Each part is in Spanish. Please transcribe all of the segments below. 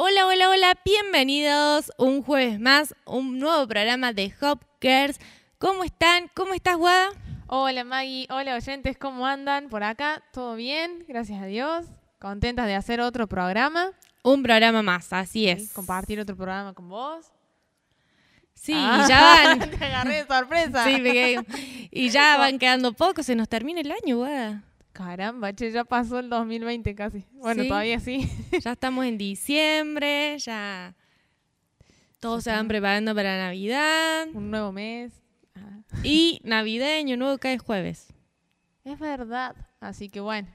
Hola, hola, hola, bienvenidos un jueves más, un nuevo programa de Hop Girls. ¿Cómo están? ¿Cómo estás, Guada? Hola Maggie, hola oyentes, ¿cómo andan? Por acá, ¿todo bien? Gracias a Dios. Contentas de hacer otro programa. Un programa más, así es. Compartir otro programa con vos. Sí, Ah, y ya van. Te agarré de sorpresa. Sí, me quedé- Y ya van quedando pocos, se nos termina el año, Guada. Caramba, che, ya pasó el 2020 casi. Bueno, Sí. todavía sí. Ya estamos en diciembre, ya todos se van preparando para Navidad. Un nuevo mes. Ah, Y navideño nuevo cae jueves. es verdad. Así que bueno.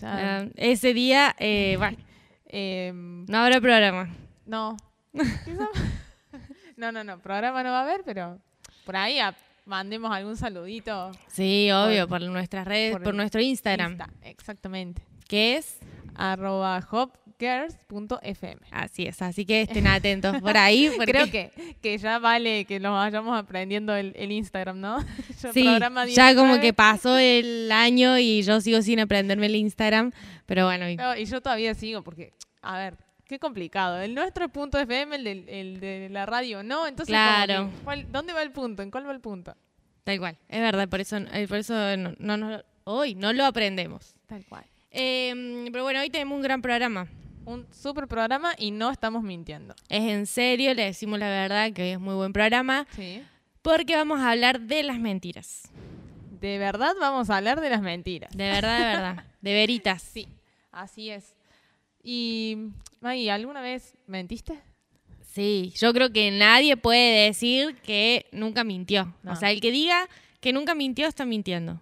Ya, ese día, eh, bueno, em, no habrá programa. no. No, no, no. Programa no va a haber, pero por ahí a- mandemos algún saludito. Sí, obvio, por nuestras redes, por nuestro Instagram, Insta, exactamente. que es arroba hopgirls.fm. así es, así que estén atentos por ahí. Porque, Creo que, que ya vale que nos vayamos aprendiendo el, el Instagram, ¿no? Yo sí, ya como 19, que pasó el año y yo sigo sin aprenderme el Instagram, pero bueno, y- no, y yo todavía sigo porque, a ver, qué complicado. El nuestro es punto FM, el, del- el de la radio no. Entonces, Claro. que, ¿cuál- ¿dónde va el punto? ¿En cuál va el punto? tal cual, es verdad, por eso, eh, por eso no, no, no- hoy no lo aprendemos. Tal cual. Eh, pero bueno, hoy tenemos un gran programa. Un super programa y no estamos mintiendo. Es en serio, le decimos la verdad que hoy es muy buen programa, Sí. porque vamos a hablar de las mentiras. De verdad vamos a hablar de las mentiras. De verdad, de verdad. De veritas. Sí, así es. Y, Maggie, ¿alguna vez mentiste? Sí, yo creo que nadie puede decir que nunca mintió. No. O sea, el que diga que nunca mintió está mintiendo.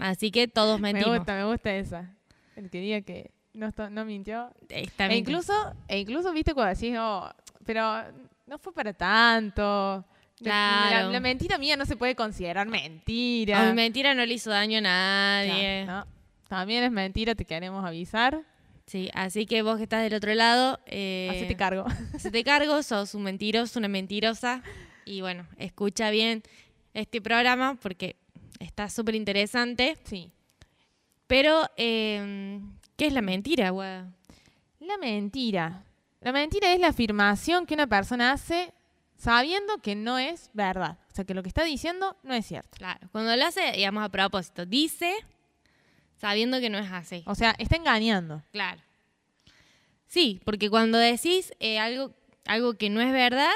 Así que todos Me mentimos. gusta, me gusta esa. El que diga que no, mintió. Está E incluso, e incluso, viste, cuando decís, oh, pero no fue para tanto. La- Claro. La, la mentira mía no se puede considerar A mentira. mi mentira no le hizo daño a nadie. No, no. También es mentira, te queremos avisar. Sí, así que vos que estás del otro lado, eh, Así te cargo. hacete cargo, sos un mentiroso, una mentirosa. Y bueno, escucha bien este programa porque está súper interesante. Sí. Pero, eh, ¿qué es la mentira, guada? La mentira. La mentira es la afirmación que una persona hace sabiendo que no es verdad. O sea, que lo que está diciendo no es cierto. Claro, cuando lo hace, digamos, a propósito, dice sabiendo que no es así. O sea, está engañando. Claro. Sí, porque cuando decís eh, algo, algo que no es verdad,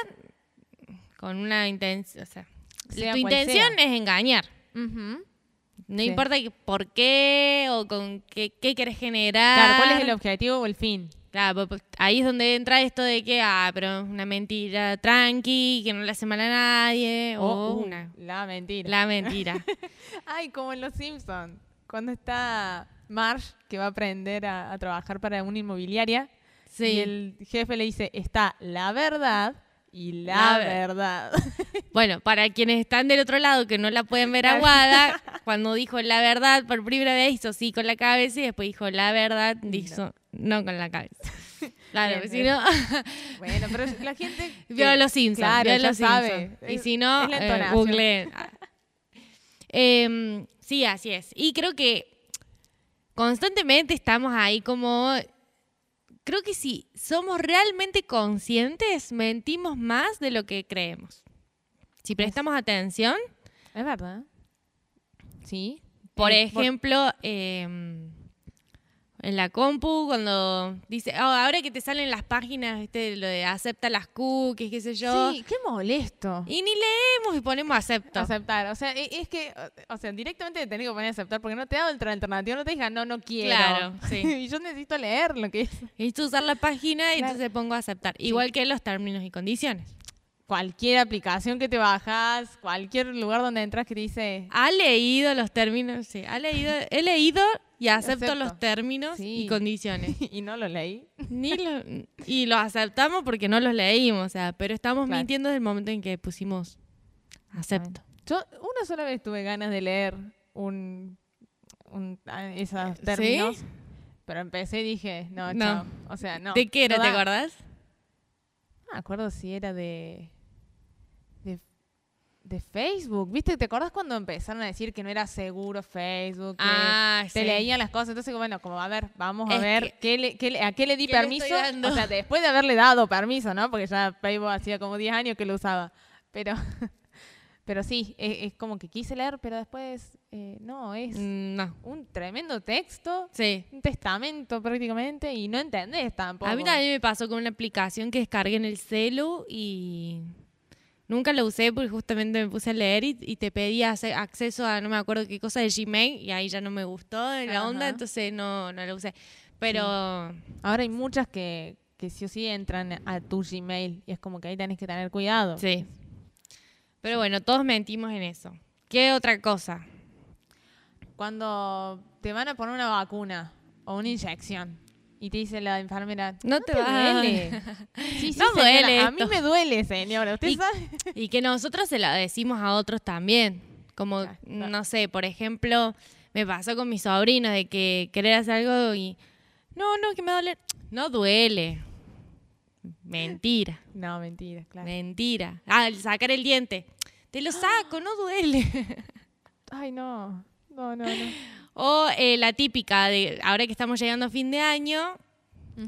con una intención, o sea, Sea tu intención sea. es engañar. Ujú. No Sí. importa que- por qué o con qué, qué querés generar. Claro, ¿cuál es el objetivo o el fin? Claro, pues, ahí es donde entra esto de que, ah, pero es una mentira tranqui, que no le hace mal a nadie, o O uh, una, la mentira. la mentira. Ay, como en Los Simpsons. Cuando está Marge, que va a aprender a, a trabajar para una inmobiliaria, Sí. y el jefe le dice, está la verdad y la, La ver- verdad. Bueno, para quienes están del otro lado que no la pueden ver aguada, cuando dijo la verdad por primera vez hizo sí con la cabeza y después dijo la verdad, dijo no, con la cabeza. Claro, Bien, si no, bueno, pero la gente... vio los Simpsons. Claro, vio los sabe. Simpsons. Y si no, la eh, sí, así es. Y creo que constantemente estamos ahí como... Creo que si somos realmente conscientes, mentimos más de lo que creemos. Si prestamos atención, Es verdad. Sí. Por Eh, ejemplo, em, en la compu, cuando dice, "Oh, ahora que te salen las páginas, ¿viste? lo de acepta las cookies, qué sé yo. Sí, qué molesto. Y ni leemos y ponemos acepto. Aceptar, o sea, e- es que, o sea, directamente te tenés que poner aceptar porque no te da otra alternativa, no te diga, no, no quiero. Claro, sí. y yo necesito leer lo que es. Necesito usar la página y Claro. entonces pongo aceptar. Igual que los términos y condiciones. Cualquier aplicación que te bajas, cualquier lugar donde entras que te dice, ¿Ha leído los términos? Sí, ha leído, he leído y acepto, Acepto. los términos Sí. y condiciones. y no lo leí. Ni lo- y los aceptamos porque no los leímos, o sea, pero estamos Claro. mintiendo desde el momento en que pusimos acepto. Yo una sola vez tuve ganas de leer un, un ah, esos ¿Sí? términos, pero empecé y dije, no, No. chao. O sea, no. ¿De qué era, no te acordás? No me acuerdo si era de, de Facebook. ¿Viste? ¿Te acordás cuando empezaron a decir que no era seguro Facebook? Que Ah, te sí. leían las cosas. Entonces, bueno, como a ver, vamos a Es ver que- qué le- qué le- a qué le di ¿Qué le permiso. O sea, después de haberle dado permiso, ¿no? Porque ya Facebook hacía como 10 años que lo usaba. Pero, pero sí, es, es como que quise leer, pero después, eh, no, es Mm, No. un tremendo texto, Sí. un testamento prácticamente, y no entendés tampoco. A mí también me pasó con una aplicación que descargué en el celu y nunca la usé porque justamente me puse a leer y, y te pedía acceso a no me acuerdo qué cosa de Gmail y ahí ya no me gustó la onda, entonces no, no la usé. Pero Ahora hay muchas que, que sí o sí entran a tu Gmail, y es como que ahí tenés que tener cuidado. sí. Pero bueno, todos mentimos en eso. ¿Qué otra cosa? Cuando te van a poner una vacuna o una inyección y te dice la enfermera, No te duele. Sí, sí, No señora, duele A mí me duele, señora. ¿Usted Y- sabe? Y que nosotros se la decimos a otros también. Como, Claro, claro. no sé, por ejemplo, me pasó con mis sobrinos de que querer hacer algo y. No, no, que me duele. No duele. Mentira, No, mentira, claro. mentira. Ah, el sacar el diente. Te lo saco, no duele. Ay, no. No, no, no. O eh, la típica de ahora que estamos llegando a fin de año,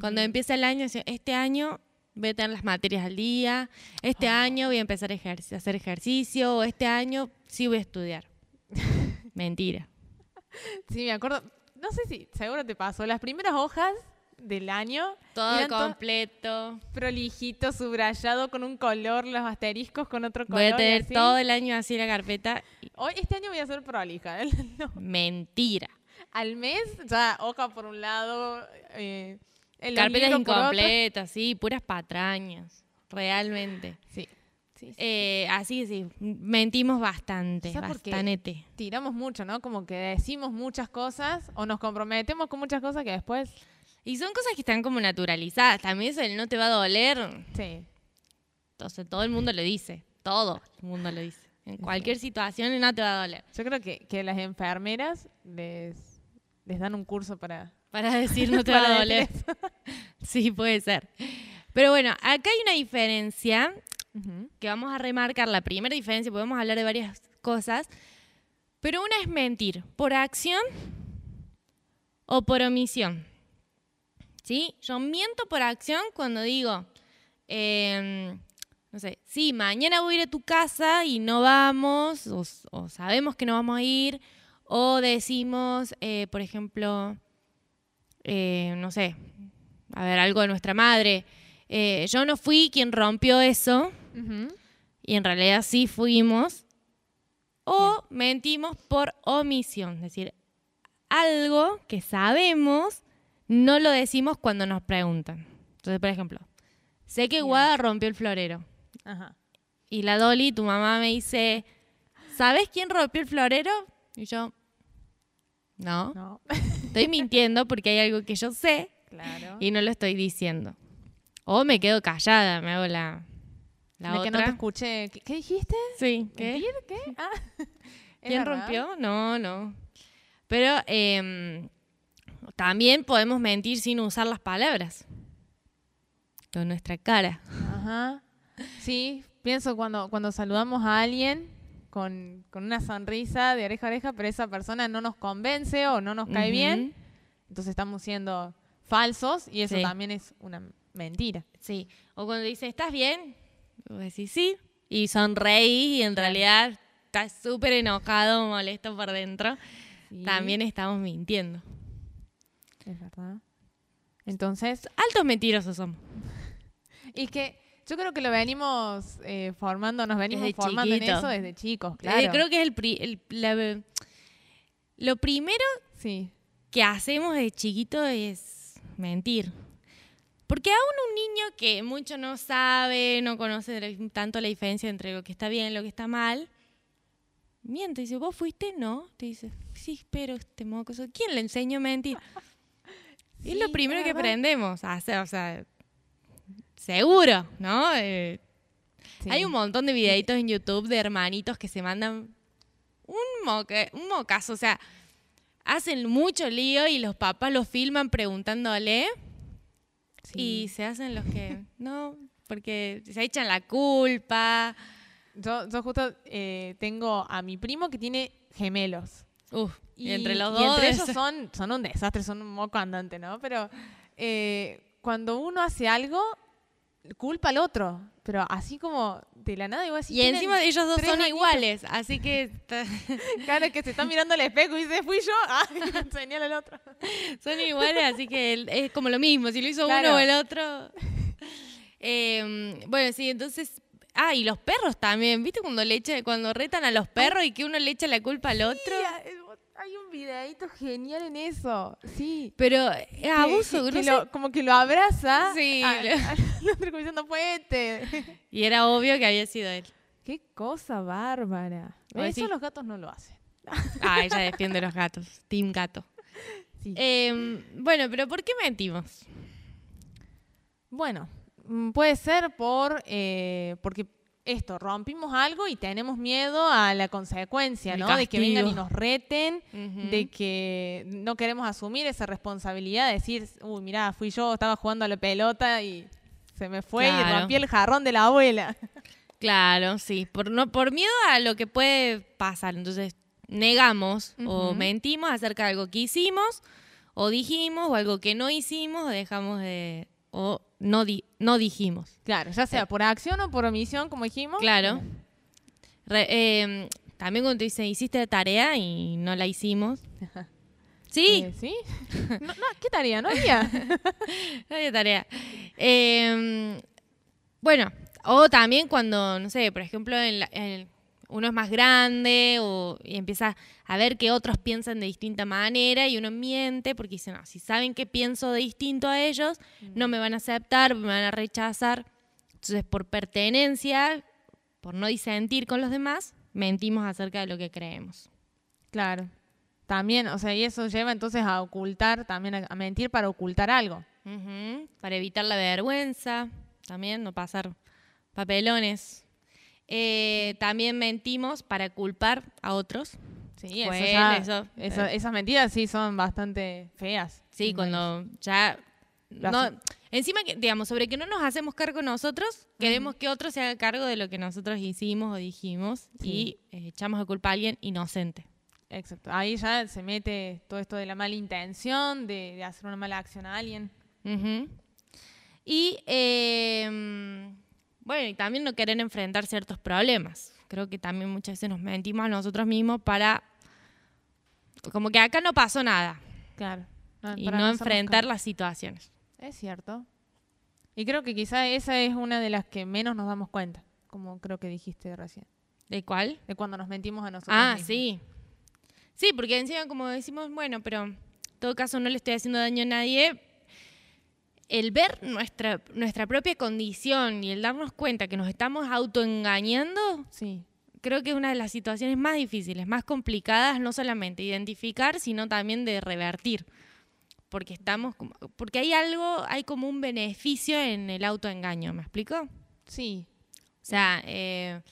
cuando empieza el año, este año voy a tener las materias al día, este año voy a empezar a hacer ejercicio, o este año sí voy a estudiar. Mentira. Sí, me acuerdo. No sé si seguro te pasó. Las primeras hojas del año Todo completo. prolijito, subrayado con un color, los asteriscos con otro color. Voy a tener todo el año así la carpeta. Hoy, este año voy a ser prolija. ¿eh? No. Mentira. Al mes, ya hoja por un lado, eh, el Carpetas incompletas, sí, puras patrañas. Realmente. Sí. sí, sí. Eh, así que sí, mentimos bastante, bastante. Tiramos mucho, ¿no? Como que decimos muchas cosas o nos comprometemos con muchas cosas que después. Y son cosas que están como naturalizadas. También eso del no te va a doler. Sí. Entonces todo el mundo lo dice. Todo el mundo lo dice. En cualquier situación no te va a doler. Yo creo que, que las enfermeras les, les dan un curso para. Para decir no te va a doler. Sí, puede ser. Pero bueno, acá hay una diferencia que vamos a remarcar. La primera diferencia, podemos hablar de varias cosas. Pero una es mentir por acción o por omisión. ¿Sí? Yo miento por acción cuando digo, em, no sé, sí, mañana voy a ir a tu casa y no vamos, o, sabemos que no vamos a ir, o decimos, eh, por ejemplo, eh, no sé, a ver, algo de nuestra madre, eh, yo no fui quien rompió eso, y en realidad sí fuimos, o mentimos por omisión, es decir, algo que sabemos no lo decimos cuando nos preguntan. Entonces, por ejemplo, sé que. Guada rompió el florero Ajá. y la Dolly, tu mamá, me dice, ¿sabes quién rompió el florero? Y yo, no, No. estoy mintiendo porque hay algo que yo sé Claro. y no lo estoy diciendo. O me quedo callada, me hago la, la De otra. que no te escuché. ¿Qué, qué dijiste? Sí, ¿qué? ¿Qué? Ah. ¿Es ¿Quién rompió? No, no. Pero em, también podemos mentir sin usar las palabras. Con nuestra cara. Ajá. Sí, pienso cuando, cuando saludamos a alguien con, con una sonrisa de oreja a oreja, pero esa persona no nos convence o no nos cae bien, entonces estamos siendo falsos y eso Sí. también es una mentira. Sí. O cuando dice, ¿estás bien? Vos decís sí. Y sonreí y en realidad estás súper enojado, molesto por dentro. Sí, También estamos mintiendo. Es verdad. Entonces, Altos mentirosos somos. y que yo creo que lo venimos eh, formando, nos venimos Desde formando en chiquito. eso desde chicos, Eh, claro. creo que es el, pri- el- la- lo primero Sí, que hacemos de chiquito es mentir. Porque aún un niño que mucho no sabe, no conoce tanto la diferencia entre lo que está bien y lo que está mal, miente. Dice, ¿vos fuiste? No. Te dice, sí, pero este mocoso. ¿Quién le enseñó a mentir? Es lo primero que aprendemos a hacer, o sea, seguro, ¿no? Eh, sí. hay un montón de videitos en YouTube de hermanitos que se mandan un, moque- un mocazo, o sea, hacen mucho lío y los papás los filman preguntándole Sí. y se hacen los que no, porque se echan la culpa. Yo, yo justo eh, tengo a mi primo que tiene gemelos. Uf, y, entre los y dos. entre es- ellos son, son un desastre, son un moco andante, ¿no? Pero eh, cuando uno hace algo, culpa al otro. Pero así como de la nada, igual. Y encima ellos dos son iguales, así que Claro, que se están mirando al espejo y dice, fui yo. Ah, señala al otro. son iguales, así que es como lo mismo, si lo hizo Claro. uno o el otro. Eh, bueno, sí, entonces... Ah, y los perros también, ¿viste cuando le echa, cuando retan a los perros y que uno le echa la culpa al otro? Sí, hay- un videito genial en eso. Sí. Pero es Que- abuso, que- lo- como que lo abraza. Sí, lo- al otro como diciendo, fue este. Y era obvio que había sido él. Qué cosa bárbara. Eso sí. los gatos no lo hacen. Ah, ella defiende los gatos. Team gato. Sí. Eh, bueno, pero ¿por qué mentimos? Bueno, puede ser por eh, porque esto, rompimos algo y tenemos miedo a la consecuencia, El ¿no? De que vengan y nos reten, de que no queremos asumir esa responsabilidad, de decir, uy, mirá, fui yo, estaba jugando a la pelota y se me fue y Claro. rompí el jarrón de la abuela. Claro, sí. Por, no, por miedo a lo que puede pasar. Entonces, negamos o mentimos acerca de algo que hicimos, o dijimos, o algo que no hicimos, o dejamos de. O no, di- no dijimos. Claro, ya sea por acción o por omisión, como dijimos. Claro. Re- eh, también cuando te dice, hiciste la tarea y no la hicimos. Sí, Eh, ¿Sí? No, no, ¿Qué tarea? No había. no había tarea. Eh, bueno, o también cuando, no sé, por ejemplo, en la- en- uno es más grande o, y empieza a ver que otros piensan de distinta manera y uno miente porque dice, no, si saben que pienso de distinto a ellos, no me van a aceptar, me van a rechazar. Entonces, por pertenencia, por no disentir con los demás, mentimos acerca de lo que creemos. Claro. También, o sea, y eso lleva entonces a ocultar, también a, mentir para ocultar algo. Para evitar la vergüenza, también no pasar papelones. Eh, también mentimos para culpar a otros. Sí, eso ya- él, eso, eso- eh. esas mentiras sí son bastante feas. Sí, cuando ya... No- encima, que, digamos, sobre que no nos hacemos cargo nosotros, queremos que otro se haga cargo de lo que nosotros hicimos o dijimos y eh, echamos a culpa a alguien inocente. Exacto. Ahí ya se mete todo esto de la mala intención, de, de hacer una mala acción a alguien. Y eh, bueno, y también no querer enfrentar ciertos problemas. Creo que también muchas veces nos mentimos a nosotros mismos para como que acá no pasó nada Claro. No, y no enfrentar las situaciones. Es cierto. Y creo que quizá esa es una de las que menos nos damos cuenta, como creo que dijiste recién, ¿De cuál? de cuando nos mentimos a nosotros Ah, mismos. sí. Sí, porque encima como decimos, bueno, pero en todo caso no le estoy haciendo daño a nadie. El ver nuestra, nuestra propia condición y el darnos cuenta que nos estamos autoengañando Sí. creo que es una de las situaciones más difíciles, más complicadas, no solamente identificar, sino también de revertir. Porque estamos porque hay algo, hay como un beneficio en el autoengaño, ¿me explico? Sí. O sea, eh,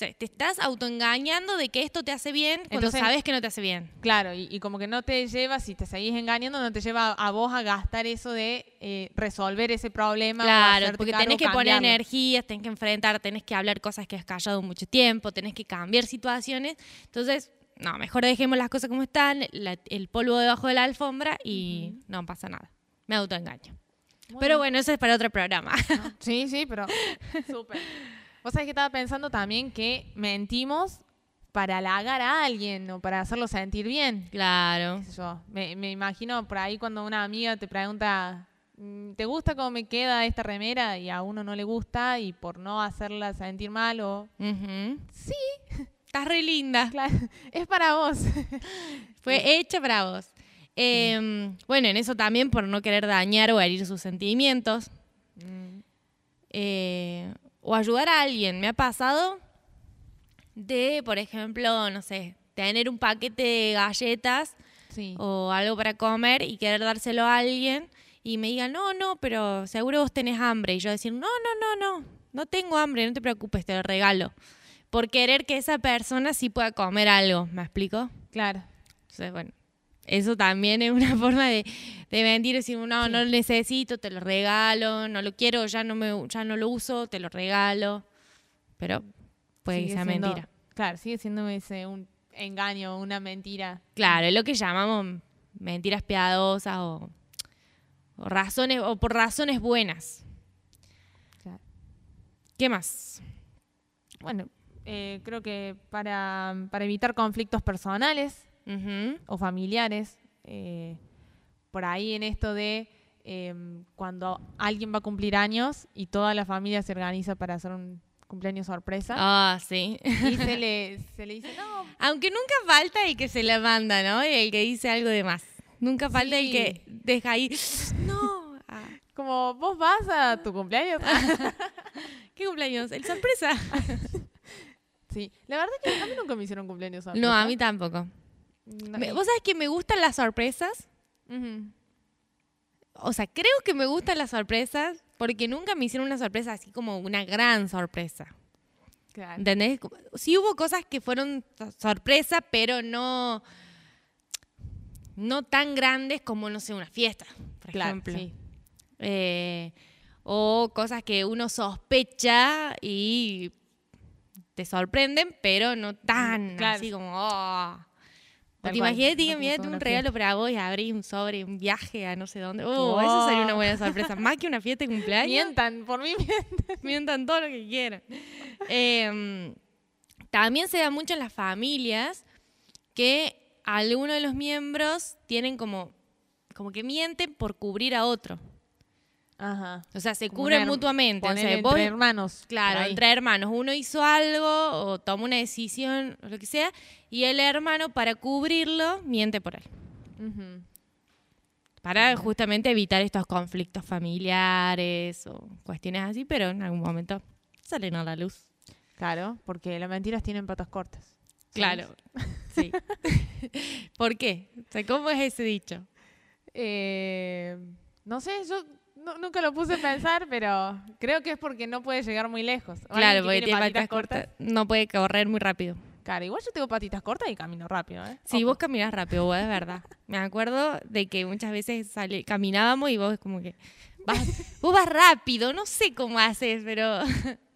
sea, te estás autoengañando de que esto te hace bien cuando Entonces- sabes que no te hace bien. Claro, y, y como que no te lleva, si te seguís engañando, no te lleva a, a vos a gastar eso de eh, resolver ese problema. Claro, porque tenés que poner energías, tenés que enfrentar, tenés que hablar cosas que has callado mucho tiempo, tenés que cambiar situaciones. Entonces, no, mejor dejemos las cosas como están, la- el polvo debajo de la alfombra y no pasa nada. Me autoengaño. Muy Pero bueno, eso es para otro programa. Sí, sí, pero súper. Vos sabés que estaba pensando también que mentimos para halagar a alguien o para hacerlo sentir bien. claro. yo. Me, me imagino por ahí cuando una amiga te pregunta, mm, ¿te gusta cómo me queda esta remera? Y a uno no le gusta y por no hacerla sentir mal o... Sí, Estás re linda. claro, es para vos. Fue hecha para vos. Eh, bueno, en eso también por no querer dañar o herir sus sentimientos. Mm, eh, o ayudar a alguien. Me ha pasado de, por ejemplo, no sé, tener un paquete de galletas sí. o algo para comer y querer dárselo a alguien y me diga, no, no, pero seguro vos tenés hambre. Y yo decir, no, no, no, no, no tengo hambre, no te preocupes, te lo regalo. Por querer que esa persona sí pueda comer algo, ¿me explico? Claro. Entonces, bueno, eso también es una forma de, de mentir, decir, no, Sí. no lo necesito, te lo regalo, no lo quiero, ya no, me, ya no lo uso, te lo regalo. Pero puede que Sigue sea siendo- mentira. Claro, sigue siendo ese un engaño, una mentira. Claro, es lo que llamamos mentiras piadosas o, o razones o por razones buenas. Claro. ¿Qué más? Bueno, eh, creo que para, para evitar conflictos personales O familiares, eh, por ahí en esto de eh, cuando alguien va a cumplir años y toda la familia se organiza para hacer un cumpleaños sorpresa Ah, sí. y se le, se le dice, no, Aunque nunca falta el que se la manda, ¿no? Y el que dice algo de más. Nunca falta el que deja ahí. No. Ah, como vos vas a tu cumpleaños. ¿Qué cumpleaños? ¿El sorpresa? sí, la verdad que a mí nunca me hicieron cumpleaños sorpresa. No, a mí tampoco. No, Me- ¿Vos sabés que me gustan las sorpresas? Ujú. O sea, creo que me gustan las sorpresas porque nunca me hicieron una sorpresa así como una gran sorpresa. Claro. ¿Entendés? Sí hubo cosas que fueron so- sorpresa, pero no, no tan grandes como, no sé, una fiesta, por Claro, ejemplo. sí. Eh, o cosas que uno sospecha y te sorprenden, pero no tan Claro. así como... oh. Como imagínate toda un una regalo para vos y abrís un sobre, un viaje a no sé dónde. Oh, eso sería una buena sorpresa. Más que una fiesta de cumpleaños. Mientan, por mí mientan. Mientan todo lo que quieran. Eh, también se da mucho en las familias que algunos de los miembros tienen como, como que mienten por cubrir a otro. Ajá. O sea, se Como cubren una her- mutuamente. O Ponele sea, entre hermanos. claro, por ahí. entre hermanos. Uno hizo algo o toma una decisión o lo que sea y el hermano para cubrirlo miente por él. Ujú. Para justamente evitar estos conflictos familiares o cuestiones así, pero en algún momento salen a la luz. Claro, porque las mentiras tienen patas cortas. Claro, sí. ¿Por qué? O sea, ¿cómo es ese dicho? Eh, no sé, yo nu- nunca lo puse a pensar, pero creo que es porque no puede llegar muy lejos. Claro, que porque tiene patitas cortas, no puede correr muy rápido. Claro, igual yo tengo patitas cortas y camino rápido, ¿eh? Sí, Ojo. vos caminás rápido, vos, es verdad. Me acuerdo de que muchas veces sale- caminábamos y vos como que... vas- vos vas rápido, no sé cómo haces, pero...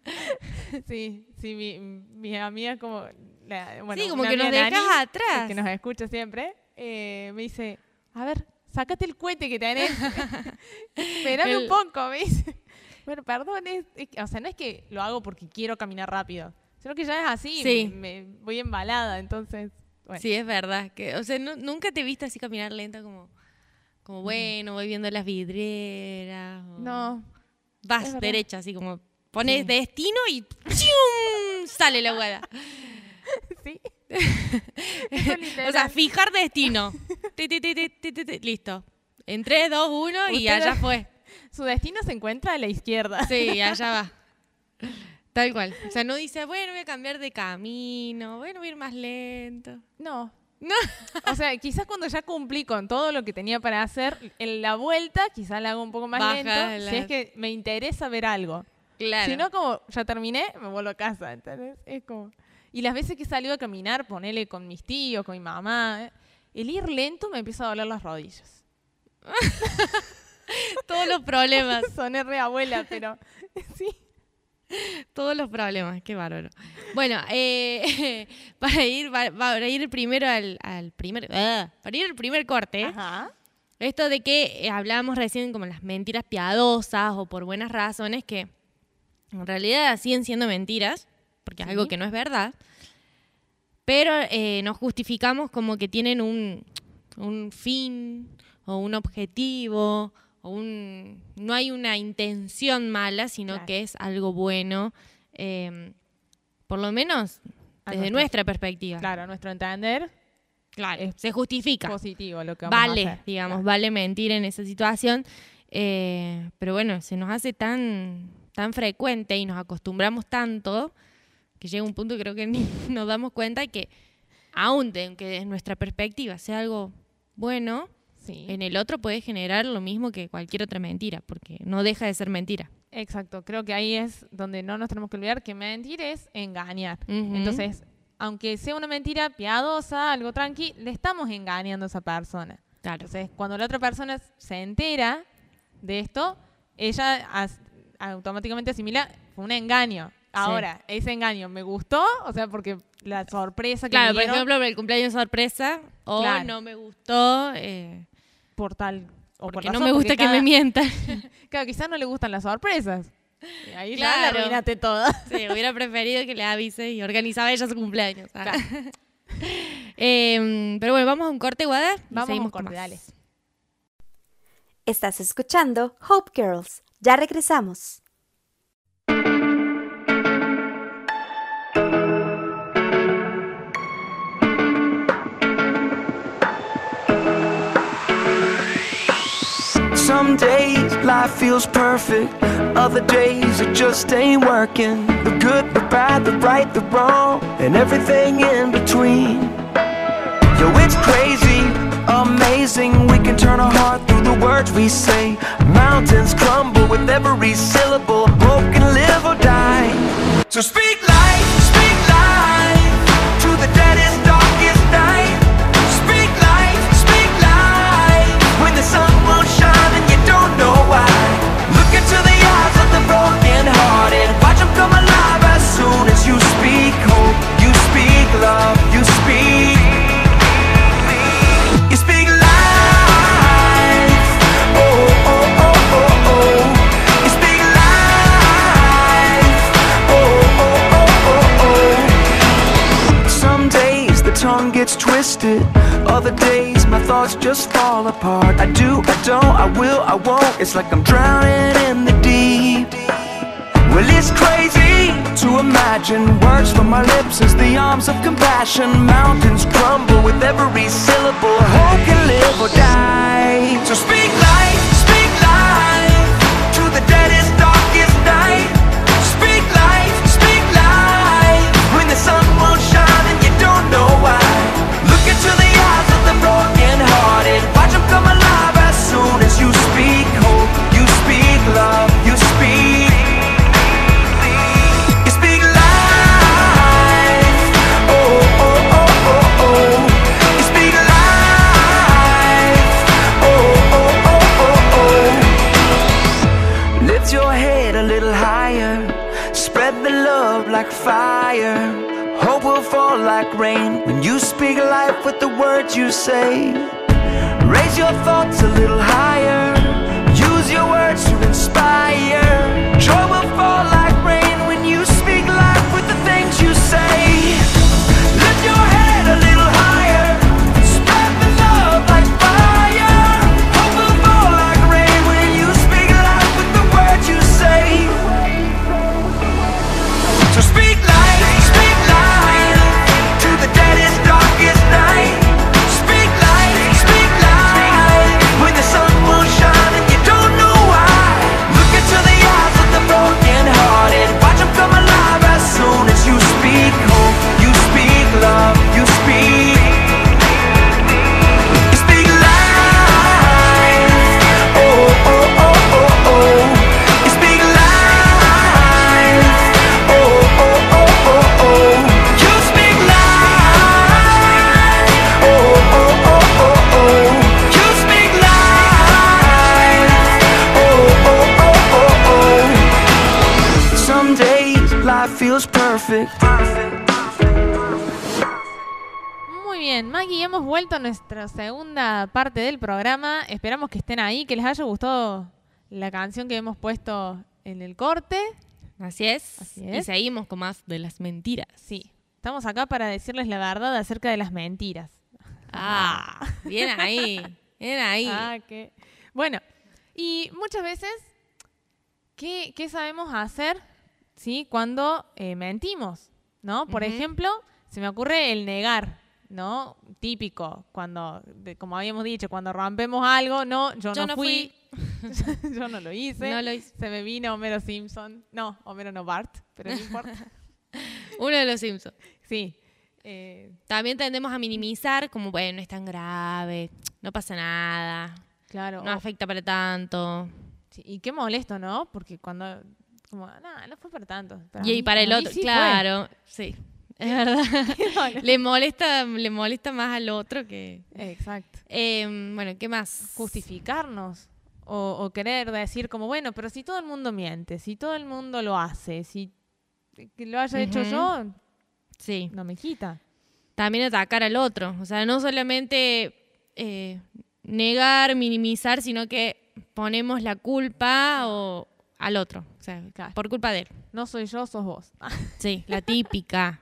Sí, sí, mi, mi amiga como... la- bueno, sí, como que nos dejas atrás. que nos escucha siempre, eh, me dice, a ver, sácate el cohete que tenés. Espérame El- un poco, me dice. Bueno, perdón, es- es que- o sea, no es que lo hago porque quiero caminar rápido, sino que ya es así, Sí. me, me voy embalada, entonces, bueno. Sí, es verdad. que O sea, nu- nunca te viste así caminar lenta como... Como bueno, voy viendo las vidrieras. o- No, Vas derecha, así como pones Sí. destino y ¡chium! sale la hueá. sí. O sea, fijar destino. Ti, ti, ti, ti, ti, ti, ti, Listo. En 3, 2, 1 y allá fue. Su destino se encuentra a la izquierda. Sí, allá va. Tal cual. O sea, no dice, bueno, voy a cambiar de camino, bueno, voy a ir más lento. No. No. O sea, quizás cuando ya cumplí con todo lo que tenía para hacer, en la vuelta quizás la hago un poco más Baja lento, la- si es que me interesa ver algo. Claro. Si no, como ya terminé, me vuelvo a casa, ¿entendés? Es como... Y las veces que he salido a caminar, ponele con mis tíos, con mi mamá, el ir lento me empieza a doler las rodillas. Todos los problemas. Soné re abuela, pero sí. Todos los problemas, qué bárbaro. Bueno, eh, para ir para ir primero al, al primer para ir al primer corte, Ajá. esto de que eh, hablábamos recién como las mentiras piadosas o por buenas razones que en realidad siguen siendo mentiras, porque es Sí. algo que no es verdad, pero eh, nos justificamos como que tienen un, un fin o un objetivo o un no hay una intención mala, sino Claro. que es algo bueno, eh, por lo menos A desde nuestro- nuestra perspectiva. Claro, a nuestro entender, Claro, Es se justifica. positivo lo que vamos a Vale, hacer. digamos, vale mentir en esa situación. eh, pero bueno, se nos hace tan, tan frecuente y nos acostumbramos tanto que llega un punto que creo que ni nos damos cuenta que aun de que desde nuestra perspectiva sea algo bueno, Sí. en el otro puede generar lo mismo que cualquier otra mentira, porque no deja de ser mentira. Exacto, creo que ahí es donde no nos tenemos que olvidar que mentir es engañar. Ujú. Entonces, aunque sea una mentira piadosa, algo tranqui, le estamos engañando a esa persona. Claro. Entonces, cuando la otra persona se entera de esto, ella as- automáticamente asimila fue un engaño. Ahora, ese engaño me gustó, o sea, porque la sorpresa que Claro, me por dieron ejemplo, el cumpleaños sorpresa, o Claro. no me gustó, eh, por tal o por porque no me gusta que cada- me mientan. Claro, quizás no le gustan las sorpresas. Y ahí ya Claro. la arruinaste toda. Sí, hubiera preferido que le avise y organizaba ella su cumpleaños. ah. Em, pero bueno, vamos a un corte, Guada. Vamos a un seguimos con corte, más. dale. Estás escuchando Hope Girls. Ya regresamos. Some days life feels perfect, other days it just ain't working. The good, the bad, the right, the wrong, and everything in between. Yo, it's crazy, amazing. We can turn our heart through the words we say. Mountains crumble with every syllable. Hope can live or die. So speak twisted. Other days my thoughts just fall apart. I do, I don't, I will, I won't. It's like I'm drowning in the deep. Well, it's crazy to imagine words from my lips as the arms of compassion. Mountains crumble with every syllable. Hope can live or die. So speak life say. Raise your thoughts parte del programa. Esperamos que estén ahí, que les haya gustado la canción que hemos puesto en el corte. Así es. Así Y es. seguimos con más de las mentiras. Sí, estamos acá para decirles la verdad acerca de las mentiras. Ah, bien ahí. Bien ahí. Ah, qué- Bueno, y muchas veces, ¿qué, qué sabemos hacer ¿sí? cuando eh, mentimos? ¿no? Por ejemplo, se me ocurre el negar, ¿no? Típico, cuando, de- como habíamos dicho, cuando rompemos algo, no, yo, Yo no, no fui, yo no lo hice, No lo hice. se me vino Homero Simpson, no, Homero no Bart, pero no importa. Uno de los Simpsons. Sí. eh, También tendemos a minimizar, como, bueno, no es tan grave, no pasa nada, claro. no o- afecta para tanto. sí, y qué molesto, ¿no? Porque cuando, como, nada, no fue para tanto. y mí- para el otro, sí fue". claro, sí, es verdad. le molesta, le molesta más al otro que. Exacto. Eh, bueno, ¿qué más? Justificarnos. O, o querer decir como, bueno, pero si todo el mundo miente, si todo el mundo lo hace, si lo haya hecho yo, Sí. no me quita. También atacar al otro. O sea, no solamente eh, negar, minimizar, sino que ponemos la culpa o al otro. O sea, Claro. por culpa de él. No soy yo, sos vos. Sí, la típica.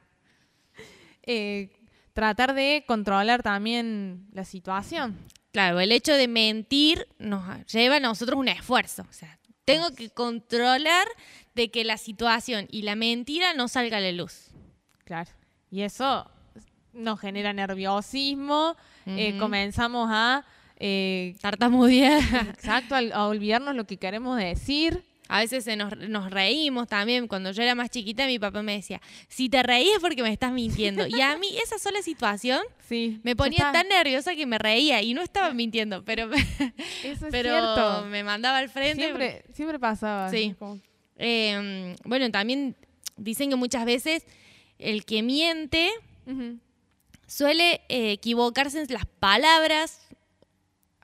Eh, tratar de controlar también la situación. Claro, el hecho de mentir nos lleva a nosotros un esfuerzo. O sea, tengo que controlar de que la situación y la mentira no salga a la luz. Claro. Y eso nos genera nerviosismo. eh, comenzamos a. eh, Tartamudear. exacto, a olvidarnos lo que queremos decir. A veces se nos, nos reímos también. Cuando yo era más chiquita, mi papá me decía, si te reías es porque me estás mintiendo. Y a mí esa sola situación Sí. me ponía está. tan nerviosa que me reía y no estaba mintiendo, pero, Eso es pero cierto. me mandaba al frente. Siempre, siempre pasaba. Sí. Como- Eh, bueno, también dicen que muchas veces el que miente suele eh, equivocarse en las palabras,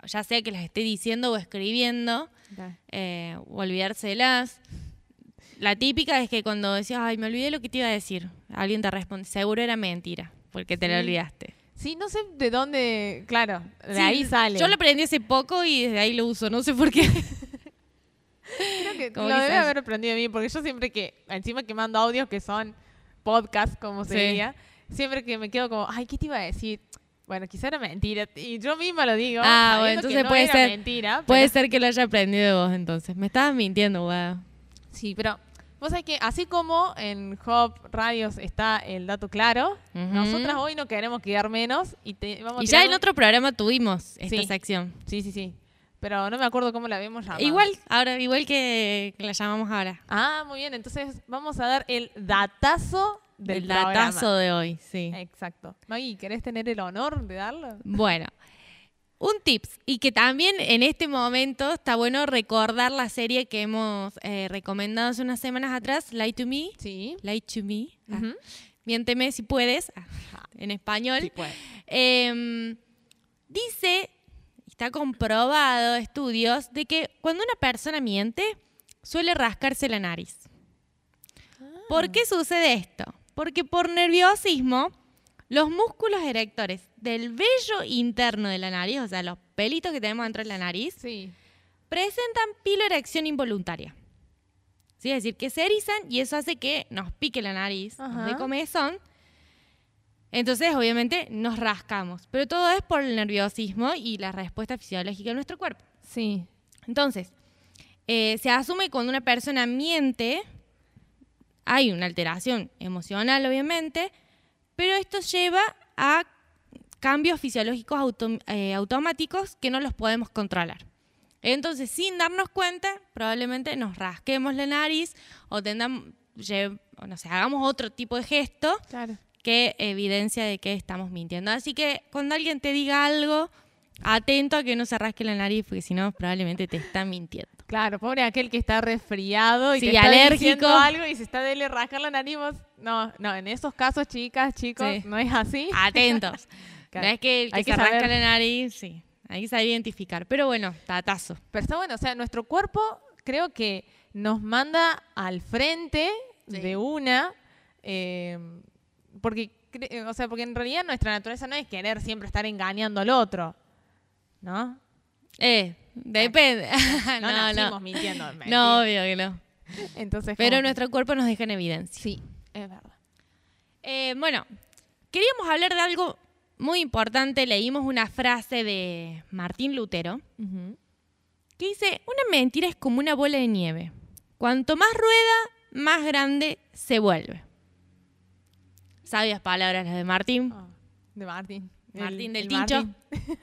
ya sea que las esté diciendo o escribiendo. Eh, o olvidárselas. La típica es que cuando decías, ay, me olvidé lo que te iba a decir, alguien te responde, seguro era mentira, porque te lo Sí. olvidaste. Sí, no sé de dónde, claro, de Sí, ahí sale. Yo lo aprendí hace poco y desde ahí lo uso, no sé por qué. creo que como lo debe se- haber aprendido de mí, porque yo siempre que, encima que mando audios que son podcasts, como Sí. sería, siempre que me quedo como, ay, ¿qué te iba a decir? Bueno, quizá era mentira. Y yo misma lo digo. Ah, bueno, que entonces no puede era ser- mentira. Puede ser que lo haya aprendido de vos entonces. Me estabas mintiendo, wow. Sí, pero vos sabés que así como en Hop Radios está el dato claro, Ujú. nosotras hoy no queremos quedar menos y te, vamos Y ya en un- otro programa tuvimos esta Sí. sección. Sí, sí, sí. Pero no me acuerdo cómo la habíamos llamado. Igual, ahora, igual que la llamamos ahora. Ah, muy bien. Entonces vamos a dar el datazo del El programa. datazo de hoy, sí. Exacto. Maggie, ¿querés tener el honor de darlo? Bueno, un tips, y que también en este momento está bueno recordar la serie que hemos eh, recomendado hace unas semanas atrás, Lie to Me. Sí. Lie to Me. Ah, Ujú. Miénteme si puedes, ah, en español. Sí, puede. Em, dice, está comprobado, estudios, de que cuando una persona miente, suele rascarse la nariz. ¿Por qué sucede esto? Porque por nerviosismo, los músculos erectores del vello interno de la nariz, o sea, los pelitos que tenemos dentro de la nariz, Sí. presentan piloerección involuntaria. ¿Sí? Es decir, que se erizan y eso hace que nos pique la nariz, nos dé Ajá. comezón. Entonces, obviamente, nos rascamos. Pero todo es por el nerviosismo y la respuesta fisiológica de nuestro cuerpo. Sí. Entonces, eh, se asume que cuando una persona miente, hay una alteración emocional, obviamente, pero esto lleva a cambios fisiológicos autom- eh, automáticos que no los podemos controlar. Entonces, sin darnos cuenta, probablemente nos rasquemos la nariz o tendamos, lle- o no sé, hagamos otro tipo de gesto Claro. que evidencia de que estamos mintiendo. Así que cuando alguien te diga algo, atento a que no se rasque la nariz, porque si no, probablemente te está mintiendo. Claro, pobre aquel que está resfriado y Sí, está alérgico. diciendo algo y se está de rascar la nariz. No, no, en esos casos, chicas, chicos, Sí. no es así. Atentos. Claro. No es que el que Hay que se rasca la nariz, sí. Hay que saber identificar. Pero bueno, tatazo. Pero está bueno, o sea, nuestro cuerpo creo que nos manda al frente Sí. de una, eh, porque, cre- o sea, porque en realidad nuestra naturaleza no es querer siempre estar engañando al otro, ¿no? Eh, depende. No, no, nacimos no. mintiendo. mentir. No, obvio que no. Entonces, Pero nuestro cuerpo nos deja en evidencia. Sí, es verdad. Eh, bueno, queríamos hablar de algo muy importante. Leímos una frase de Martín Lutero que dice, una mentira es como una bola de nieve. Cuanto más rueda, más grande se vuelve. Sabias palabras las de Martín. Ah, de Martín. El- Martín del el Tincho. Martín.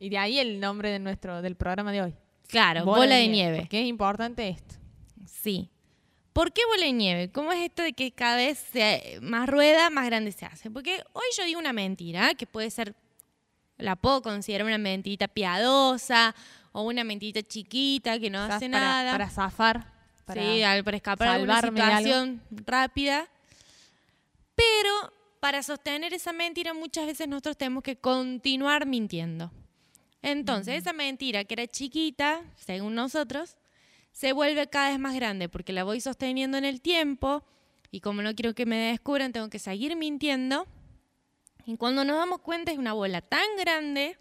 y de ahí el nombre de nuestro, del programa de hoy. Claro, bola, de nieve. Porque es importante esto. Sí. ¿Por qué bola de nieve? ¿Cómo es esto de que cada vez se- más rueda, más grande se hace? Porque hoy yo digo una mentira, que puede ser, la puedo considerar una mentirita piadosa o una mentirita chiquita que no hace para, nada. Para zafar. Para, sí, para escapar de algo. situación rápida. Pero para sostener esa mentira muchas veces nosotros tenemos que continuar mintiendo. Entonces, esa mentira que era chiquita, según nosotros, se vuelve cada vez más grande porque la voy sosteniendo en el tiempo y como no quiero que me descubran, tengo que seguir mintiendo. Y cuando nos damos cuenta es una bola tan grande,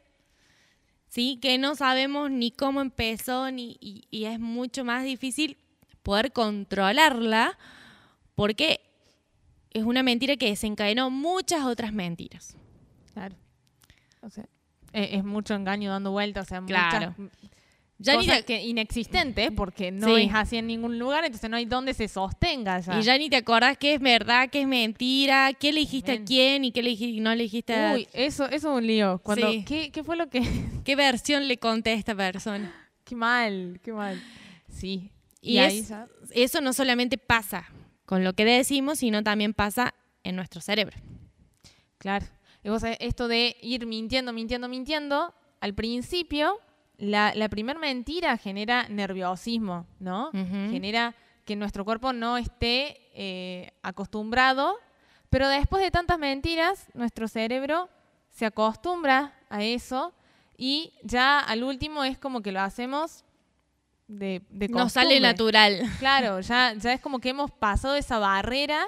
¿sí? Que no sabemos ni cómo empezó ni, y, y es mucho más difícil poder controlarla porque es una mentira que desencadenó muchas otras mentiras. Claro. O sea, e- es, mucho engaño dando vueltas, o sea, Claro. muchas Ya ni te- que inexistentes porque no Sí. es así en ningún lugar, entonces no hay dónde se sostenga ya. Y ya ni te acordás qué es verdad, qué es mentira, qué le dijiste a Amén. quién y qué le dijiste, no le dijiste a Uy, eso, eso es un lío. Cuando, Sí. ¿qué, ¿Qué fue lo que...? qué versión le conté a esta persona. qué mal, qué mal. Sí. Y, ahí es- ya- eso no solamente pasa con lo que decimos, sino también pasa en nuestro cerebro. Claro. Y vos sabés, esto de ir mintiendo, mintiendo, mintiendo, al principio, la, la primera mentira genera nerviosismo, ¿no? Genera que nuestro cuerpo no esté eh, acostumbrado, pero después de tantas mentiras, nuestro cerebro se acostumbra a eso y ya al último es como que lo hacemos de, de Nos sale natural. Claro, ya, ya es como que hemos pasado esa barrera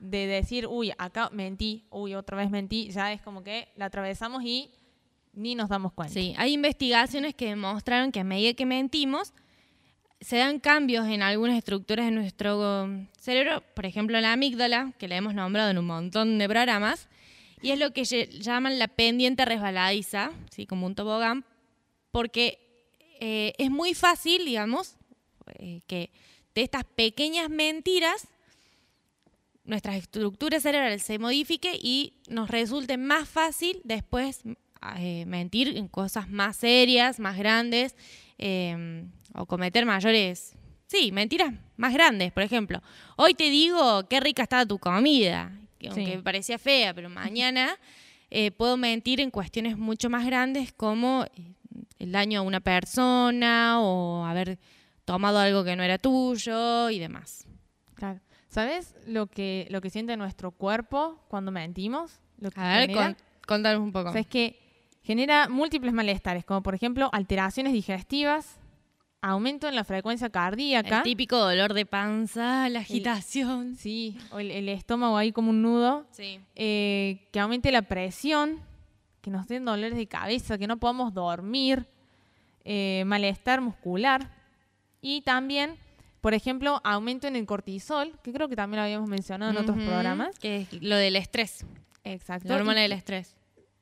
de decir, uy, acá mentí, uy, otra vez mentí, ya es como que la atravesamos y ni nos damos cuenta. Sí, hay investigaciones que demostraron que a medida que mentimos, se dan cambios en algunas estructuras de nuestro cerebro, por ejemplo la amígdala, que la hemos nombrado en un montón de programas, y es lo que llaman la pendiente resbaladiza, ¿sí? como un tobogán, porque eh, es muy fácil, digamos, eh, que de estas pequeñas mentiras nuestra estructura cerebral se modifique y nos resulte más fácil después eh, mentir en cosas más serias, más grandes, eh, o cometer mayores, sí, mentiras más grandes. Por ejemplo, hoy te digo qué rica estaba tu comida, que aunque Sí. me parecía fea, pero mañana eh, puedo mentir en cuestiones mucho más grandes como eh, el daño a una persona o haber tomado algo que no era tuyo y demás. ¿Sabes lo que, lo que siente nuestro cuerpo cuando mentimos? Lo que A ver, con- contanos un poco. O sea, es que genera múltiples malestares, como por ejemplo alteraciones digestivas, aumento en la frecuencia cardíaca. El típico dolor de panza, la agitación. Sí, o el, el estómago ahí como un nudo. Sí. eh, que aumente la presión, que nos den dolores de cabeza, que no podamos dormir, eh, malestar muscular y también, por ejemplo, aumento en el cortisol, que creo que también lo habíamos mencionado en otros programas. Que es lo del estrés. Exacto. La hormona del estrés.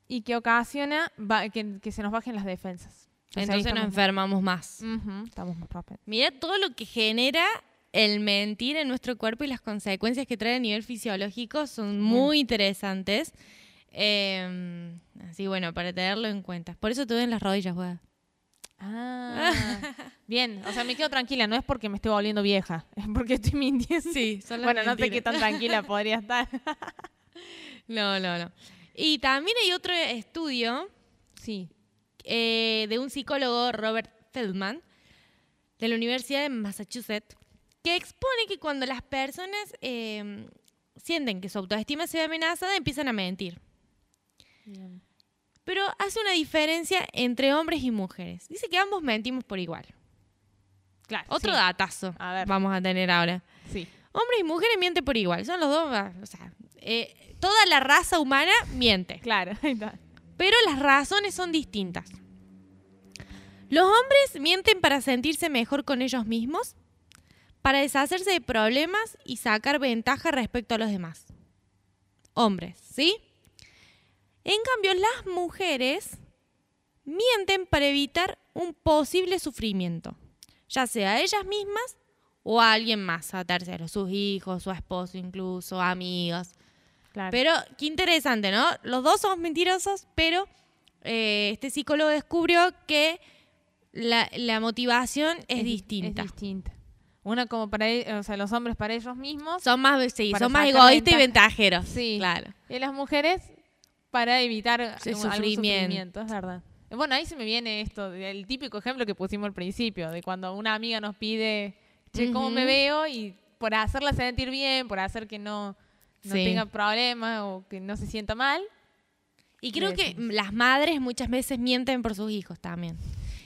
y que ocasiona que, que se nos bajen las defensas. Entonces, nos enfermamos más. Estamos más propensos. Mira todo lo que genera el mentir en nuestro cuerpo y las consecuencias que trae a nivel fisiológico son muy interesantes. Eh, así bueno, para tenerlo en cuenta. Por eso te duelen las rodillas, weá. Ah, bien, o sea, me quedo tranquila, no es porque me estoy volviendo vieja, es porque estoy mintiendo. Sí, son las Bueno, no sé qué tan tranquila podría estar. No, no, no. Y también hay otro estudio Sí. eh, de un psicólogo, Robert Feldman, de la Universidad de Massachusetts, que expone que cuando las personas eh, sienten que su autoestima se ve amenazada, empiezan a mentir. Pero hace una diferencia entre hombres y mujeres. Dice que ambos mentimos por igual. Claro. Otro sí. datazo A ver. vamos a tener ahora. Sí. Hombres y mujeres mienten por igual. Son los dos, o sea, eh, toda la raza humana miente. Claro. Pero las razones son distintas. Los hombres mienten para sentirse mejor con ellos mismos, para deshacerse de problemas y sacar ventaja respecto a los demás. Hombres, ¿sí? En cambio, las mujeres mienten para evitar un posible sufrimiento, ya sea a ellas mismas o a alguien más, a terceros, sus hijos, su esposo incluso, amigos. Claro. Pero qué interesante, ¿no? Los dos somos mentirosos, pero eh, este psicólogo descubrió que la, la motivación es, di- distinta. Es distinta. Una como para e- o sea, los hombres para ellos mismos son más, sí, son más egoístas y ventajeros. Sí. Claro. y las mujeres para evitar Sí, algún- sufrimiento. sufrimiento, es verdad. Bueno, ahí se me viene esto, el típico ejemplo que pusimos al principio, de cuando una amiga nos pide, che, ¿cómo me veo? Y por hacerla sentir bien, por hacer que no, no Sí. tenga problemas o que no se sienta mal. Y creo que las madres muchas veces mienten por sus hijos también.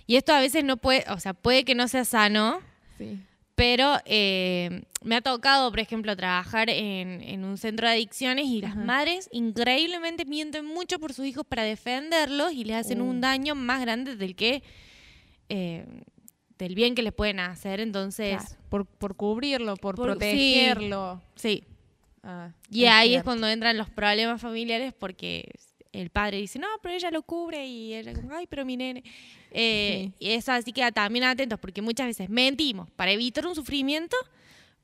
Y esto a veces no puede, o sea, puede que no sea sano, Sí. Pero eh, me ha tocado, por ejemplo, trabajar en, en un centro de adicciones y las Ajá. madres increíblemente mienten mucho por sus hijos para defenderlos y les hacen Uh. un daño más grande del que eh, del bien que les pueden hacer. Entonces, Claro, Por, por cubrirlo, por, protegerlo. sí. Ah, Y ahí es cuando entran los problemas familiares porque el padre dice, no, pero ella lo cubre y ella como, ay, pero mi nene. Eh, Y eso así que también atentos porque muchas veces mentimos para evitar un sufrimiento,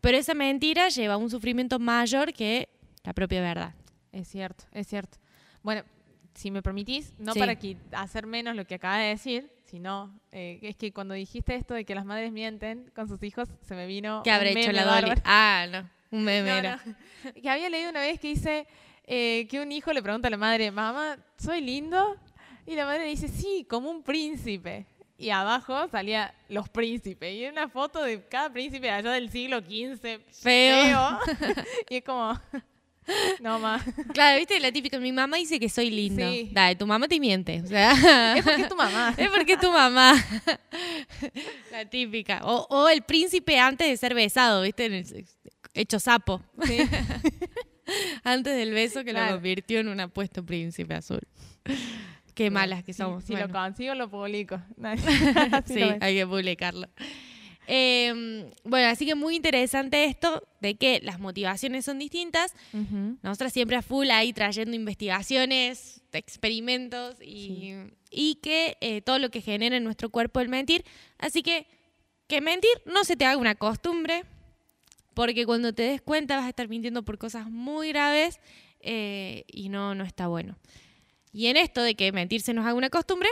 pero esa mentira lleva a un sufrimiento mayor que la propia verdad. Es cierto, es cierto. Bueno, si me permitís, no Sí. para hacer menos lo que acaba de decir, sino eh, es que cuando dijiste esto de que las madres mienten con sus hijos, se me vino ¿Qué un habrá hecho la Dolly? Ah, no, un meme no. Que había leído una vez que dice eh, que un hijo le pregunta a la madre, mamá, ¿soy lindo? Y la madre dice, sí, como un príncipe. Y abajo salía los príncipes. Y era una foto de cada príncipe allá del siglo XV. Feo. y es como, no más. Claro, viste la típica, mi mamá dice que soy lindo. Sí. Dale, tu mamá te miente. O sea, Es porque es tu mamá. Es porque es tu mamá. La típica. O, o el príncipe antes de ser besado, ¿viste? Hecho sapo. Sí. Antes del beso que lo Claro. convirtió en un apuesto príncipe azul. Qué malas que somos. Si, lo Bueno, consigo, lo publico. Sí, lo hay que publicarlo. Eh, bueno, así que muy interesante esto de que las motivaciones son distintas. Nosotras siempre a full ahí trayendo investigaciones, experimentos y, y que eh, todo lo que genera en nuestro cuerpo el mentir. Así que que mentir no se te haga una costumbre, porque cuando te des cuenta vas a estar mintiendo por cosas muy graves eh, y no, no está bueno. Y en esto de que mentir se nos haga una costumbre,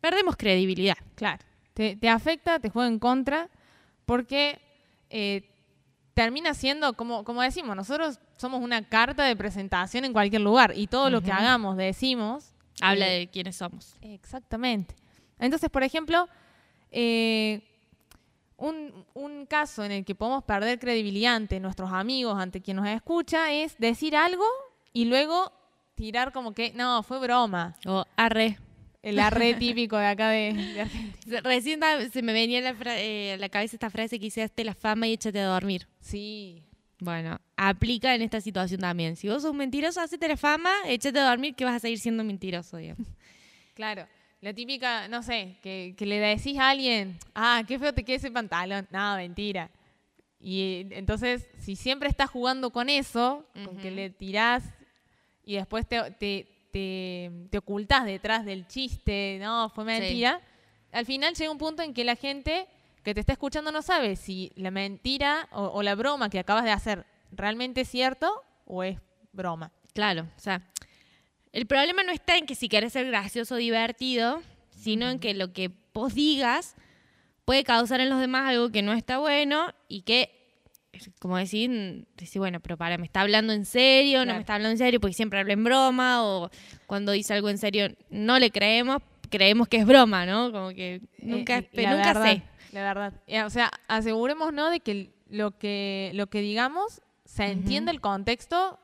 perdemos credibilidad. Claro. Te, te afecta, te juega en contra, porque eh, termina siendo, como, como decimos, nosotros somos una carta de presentación en cualquier lugar y todo lo que hagamos, decimos. Habla eh, de quiénes somos. Exactamente. Entonces, por ejemplo, eh, un, un caso en el que podemos perder credibilidad ante nuestros amigos, ante quien nos escucha, es decir algo y luego tirar como que, no, fue broma. O arre. El arre típico de acá de, de Argentina. Recién se me venía a la, eh, la cabeza esta frase que dice, hazte la fama y échate a dormir. Sí, Bueno, aplica en esta situación también. Si vos sos mentiroso, hacete la fama, échate a dormir que vas a seguir siendo mentiroso, digamos. claro. La típica, no sé, que, que le decís a alguien, ah, qué feo te queda ese pantalón. No, mentira. Y eh, entonces, si siempre estás jugando con eso, con que le tirás y después te, te, te, te ocultás detrás del chiste, no, fue mentira, al final llega un punto en que la gente que te está escuchando no sabe si la mentira o, o la broma que acabas de hacer realmente es cierto o es broma. Claro, o sea, el problema no está en que si querés ser gracioso o divertido, sino en que lo que vos digas puede causar en los demás algo que no está bueno y que, como decir, decir bueno, pero para, ¿me está hablando en serio? ¿No Claro. me está hablando en serio? Porque siempre habla en broma o cuando dice algo en serio no le creemos, creemos que es broma, ¿no? Como que nunca, Eh, nunca verdad, sé. La verdad. Eh, O sea, asegurémonos de que lo que lo que digamos se entiende el contexto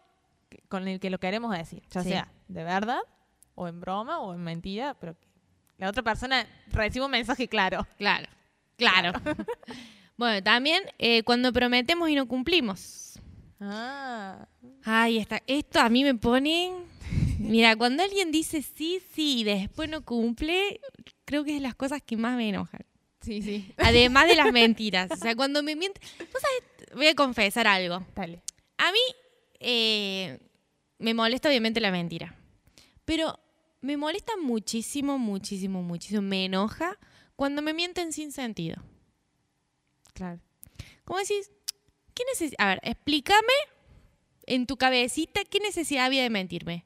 con el que lo queremos decir, ya Sí. sea de verdad o en broma o en mentira, pero que la otra persona reciba un mensaje claro. Claro, claro. bueno, también eh, cuando prometemos y no cumplimos. Ah, Ay, esta, esto a mí me pone... Mira, cuando alguien dice sí, sí y después no cumple, creo que es de las cosas que más me enojan. sí, sí. Además de las mentiras. O sea, cuando me mienten... Voy a confesar algo. Dale. A mí eh, me molesta obviamente la mentira. Pero me molesta muchísimo, muchísimo, muchísimo. Me enoja cuando me mienten sin sentido. Claro. ¿Cómo decís? ¿Qué neces A ver, explícame en tu cabecita qué necesidad había de mentirme.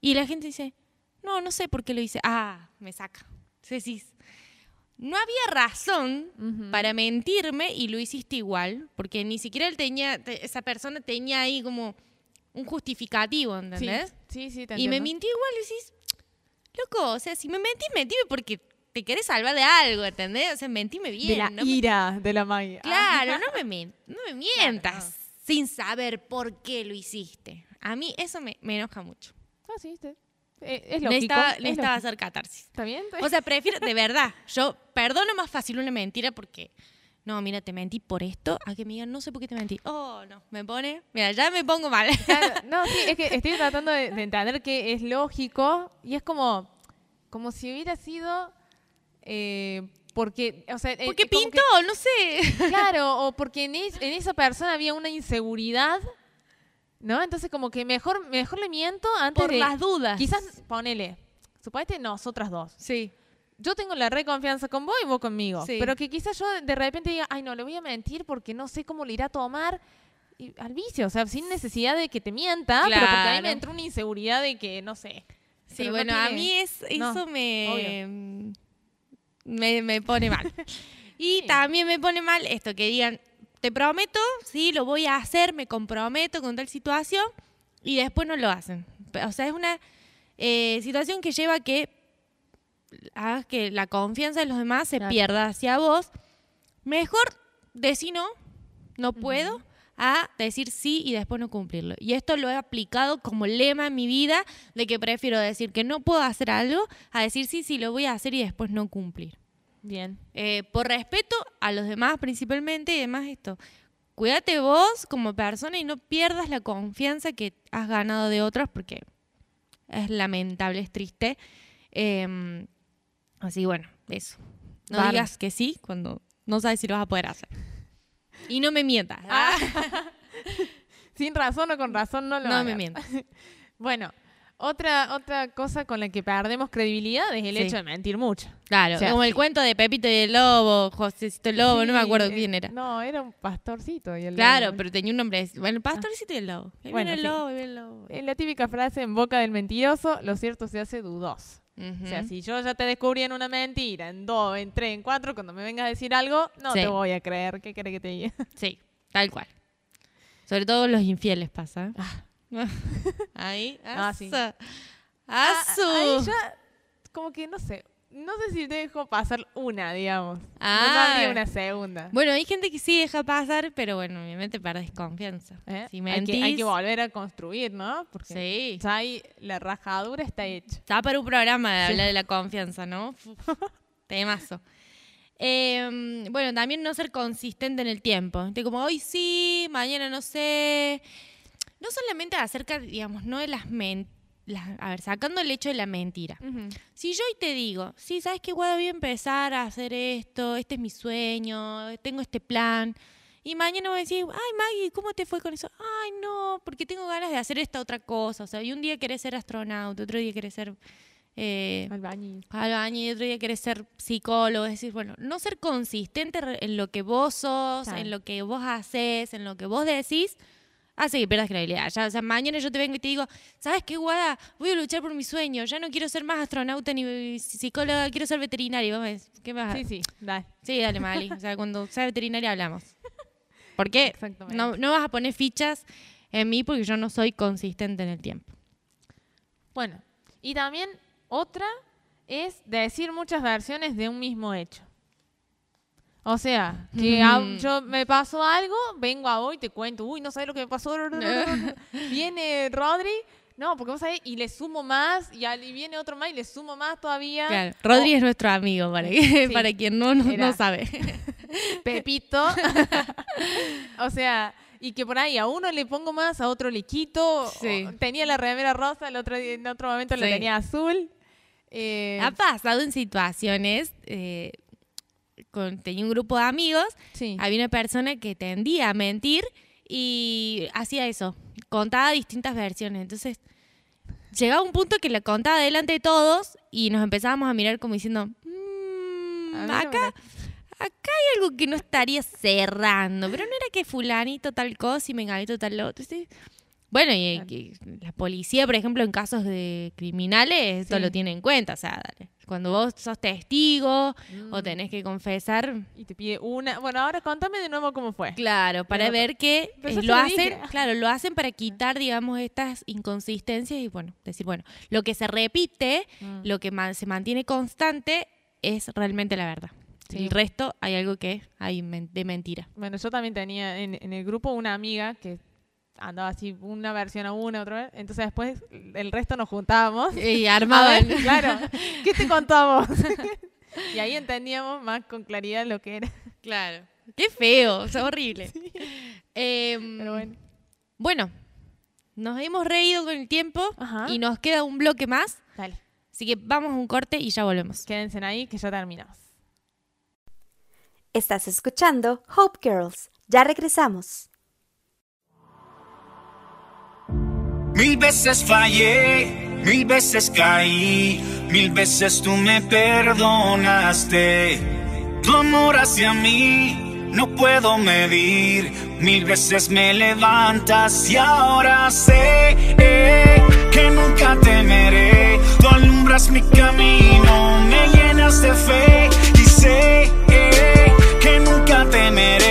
Y la gente dice, no, no sé por qué lo hice. Ah, me saca. Decís, no había razón para mentirme y lo hiciste igual, porque ni siquiera él tenía, te- esa persona tenía ahí como un justificativo, Sí, ¿entendés? sí, sí, te Y me mintió igual y decís, loco, o sea, si me mentís, mentime porque te querés salvar de algo, ¿entendés? O sea, mentime bien. de la no me- ira de la magia. Claro, no me, men- no me mientas Claro, sin saber por qué lo hiciste. A mí eso me, me enoja mucho. Ah, sí, te- Eh, es lógico. necesitaba, hacer catarsis. ¿Está bien? O sea, prefiero, de verdad, yo perdono más fácil una mentira porque, no, mira, te mentí por esto, a que me digan, no sé por qué te mentí. Oh, no, me pone, mira, ya me pongo mal. Claro, no, sí, es que estoy tratando de, de entender que es lógico y es como, como si hubiera sido eh, porque, o sea, eh, Porque como pintó, que- no sé. claro, o porque en, es- en esa persona había una inseguridad, ¿no? Entonces como que mejor, mejor le miento antes Por de, las dudas. quizás ponele, suponete nosotras dos. Sí. Yo tengo la reconfianza con vos y vos conmigo. Sí. Pero que quizás yo de repente diga, ay, no, le voy a mentir porque no sé cómo le irá a tomar. Y al vicio, o sea, sin necesidad de que te mienta, pero porque a mí me entró una inseguridad de que, no sé. Sí, no bueno, a mí es, no, eso me, me, me pone mal. Y Sí. también me pone mal esto, que digan, te prometo, sí, lo voy a hacer, me comprometo con tal situación, y después no lo hacen. O sea, es una eh, situación que lleva a que hagas que la confianza de los demás se Claro. pierda hacia vos. Mejor decir no, no puedo, a decir sí y después no cumplirlo. Y esto lo he aplicado como lema en mi vida, de que prefiero decir que no puedo hacer algo, a decir sí, sí, lo voy a hacer y después no cumplir. Bien. Eh, por respeto a los demás principalmente y además esto. Cuídate vos como persona y no pierdas la confianza que has ganado de otros porque es lamentable, es triste. Eh, así bueno, eso. No digas que sí cuando no sabes si lo vas a poder hacer. Y no me mientas. Ah. Sin razón o con razón no lo no hagas. me mientas. Bueno, otra, otra cosa con la que perdemos credibilidad es el Sí. hecho de mentir mucho. Claro, O sea, como el sí. cuento de Pepito y el Lobo, Josecito el Lobo, no me acuerdo eh, quién era. No, era un pastorcito. Y el Claro, lobo. pero tenía un nombre. Bueno, el pastorcito y el lobo. Ahí Bueno, viene el lobo, ahí viene el lobo. La típica frase en boca del mentiroso, lo cierto se hace dudoso. O sea, si yo ya te descubrí en una mentira, en dos, en tres, en cuatro, cuando me vengas a decir algo, no Sí. te voy a creer. ¿Qué querés que te diga? Sí, tal cual. Sobre todo los infieles pasa. Ah. Ahí, Ah, sí. asu. Ah, Asu. Ahí ya, como que no sé. No sé si te dejo pasar una, digamos. No, no Ah. habría una segunda. Bueno, hay gente que sí deja pasar, pero bueno, obviamente perdés confianza. ¿eh? Si hay, mentís, que, hay que volver a construir, ¿no? Porque Sí. ya ahí la rajadura está hecha. Está para un programa de Sí. hablar de la confianza, ¿no? Temazo. Eh, bueno, también no ser consistente en el tiempo. De como hoy sí, mañana no sé. No solamente acerca, digamos, no de las mentiras. A ver, sacando el hecho de la mentira. Si yo hoy te digo, sí, ¿sabes? Guada, voy a empezar a hacer esto, este es mi sueño, tengo este plan. Y mañana voy a decir, ay, Maggie, ¿cómo te fue con eso? Ay, no, porque tengo ganas de hacer esta otra cosa. O sea, y un día querés ser astronauta, otro día querés ser eh, Albañil. albañil, otro día querés ser psicólogo. Es decir, bueno, no ser consistente en lo que vos sos, Claro. en lo que vos haces, en lo que vos decís, hace que pierdas credibilidad. Ya, o sea, mañana yo te vengo y te digo, ¿sabes qué, Guada? Voy a luchar por mi sueño. Ya no quiero ser más astronauta ni psicóloga, quiero ser veterinaria. Vos me decís, ¿qué vas a- Sí, sí, dale. Sí, dale, Mali. O sea, cuando sea veterinaria hablamos. ¿Por qué? No, no vas a poner fichas en mí porque yo no soy consistente en el tiempo. Bueno, y también otra es decir muchas versiones de un mismo hecho. O sea, que Mm. yo me pasó algo, vengo a hoy, te cuento, uy, no sabes lo que me pasó. viene Rodri, no, porque vos sabés, y le sumo más, y, viene otro más y le sumo más todavía. Claro. Rodri es nuestro amigo, para, que- Sí. para quien no, no, no sabe. Pepito. o sea, y que por ahí a uno le pongo más, a otro le quito. Sí. tenía la remera rosa, el otro, en otro momento la Sí. tenía azul. Eh, Ha pasado en situaciones, eh, con, tenía un grupo de amigos, sí. había una persona que tendía a mentir y hacía eso, contaba distintas versiones. Entonces, llegaba un punto que la contaba delante de todos y nos empezábamos a mirar como diciendo, "Mm, me acá, acá hay algo que no estaría cerrando, pero no era que fulanito tal cosa y menganito tal otro. ¿sí? Bueno, y la policía, por ejemplo, en casos de criminales, esto Sí. lo tiene en cuenta. O sea, dale, cuando vos sos testigo o Mm. tenés que confesar, Y te pide una. Bueno, ahora contame de nuevo cómo fue. Claro, para Pero- ver que eh, lo hacen, dije. claro, lo hacen para quitar, digamos, estas inconsistencias y bueno, decir, bueno, lo que se repite, Mm. lo que ma- se mantiene constante es realmente la verdad. Sí. El resto hay algo que hay de mentira. Bueno, yo también tenía en, en el grupo una amiga que andaba así una versión a una, otra vez. Entonces después el resto nos juntábamos. Y armaban. ver, claro, ¿qué te contamos? y ahí entendíamos más con claridad lo que era. Claro. Qué feo, es horrible. Em, Pero bueno. bueno, nos hemos reído con el tiempo Ajá. y nos queda un bloque más. Dale, Así que vamos a un corte y ya volvemos. quédense ahí que ya terminamos. Estás escuchando Hope Girls. Ya regresamos. Mil veces fallé, mil veces caí, mil veces tú me perdonaste. Tu amor hacia mí no puedo medir, mil veces me levantas y ahora sé eh, que nunca temeré. Tú alumbras mi camino, me llenas de fe y sé eh, que nunca temeré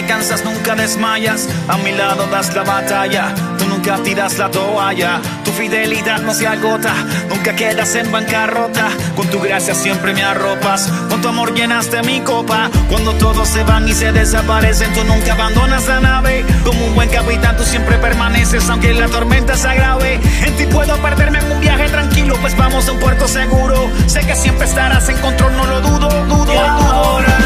te cansas, nunca desmayas. A mi lado das la batalla, tú nunca tiras la toalla. Tu fidelidad no se agota, nunca quedas en bancarrota. Con tu gracia siempre me arropas, con tu amor llenaste mi copa. Cuando todos se van y se desaparecen, tú nunca abandonas la nave. Como un buen capitán, tú siempre permaneces, aunque la tormenta se agrave. En ti puedo perderme en un viaje tranquilo, pues vamos a un puerto seguro. Sé que siempre estarás en control, no lo dudo, dudo, dudo. Ahora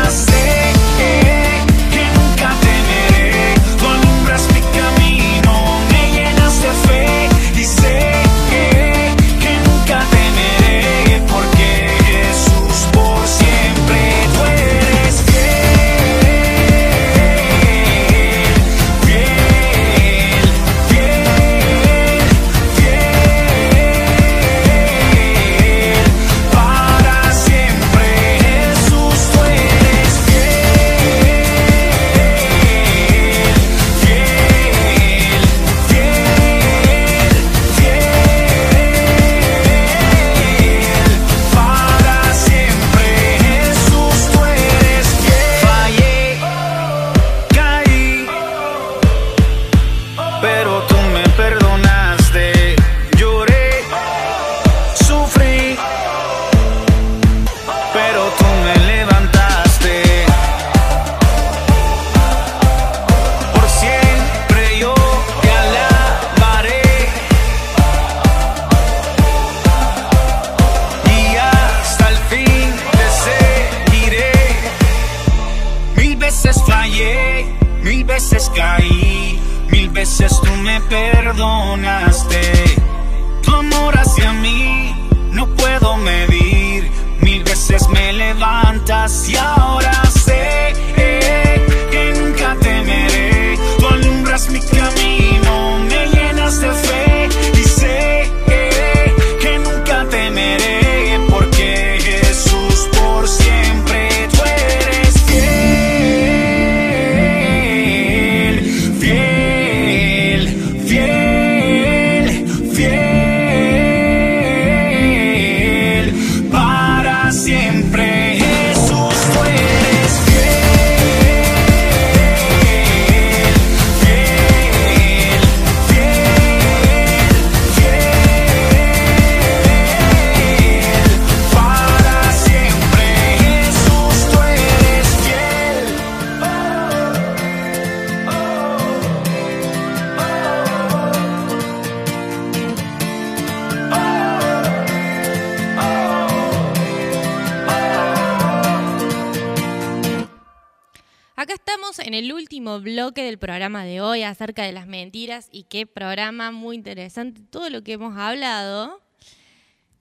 acerca de las mentiras y qué programa muy interesante todo lo que hemos hablado.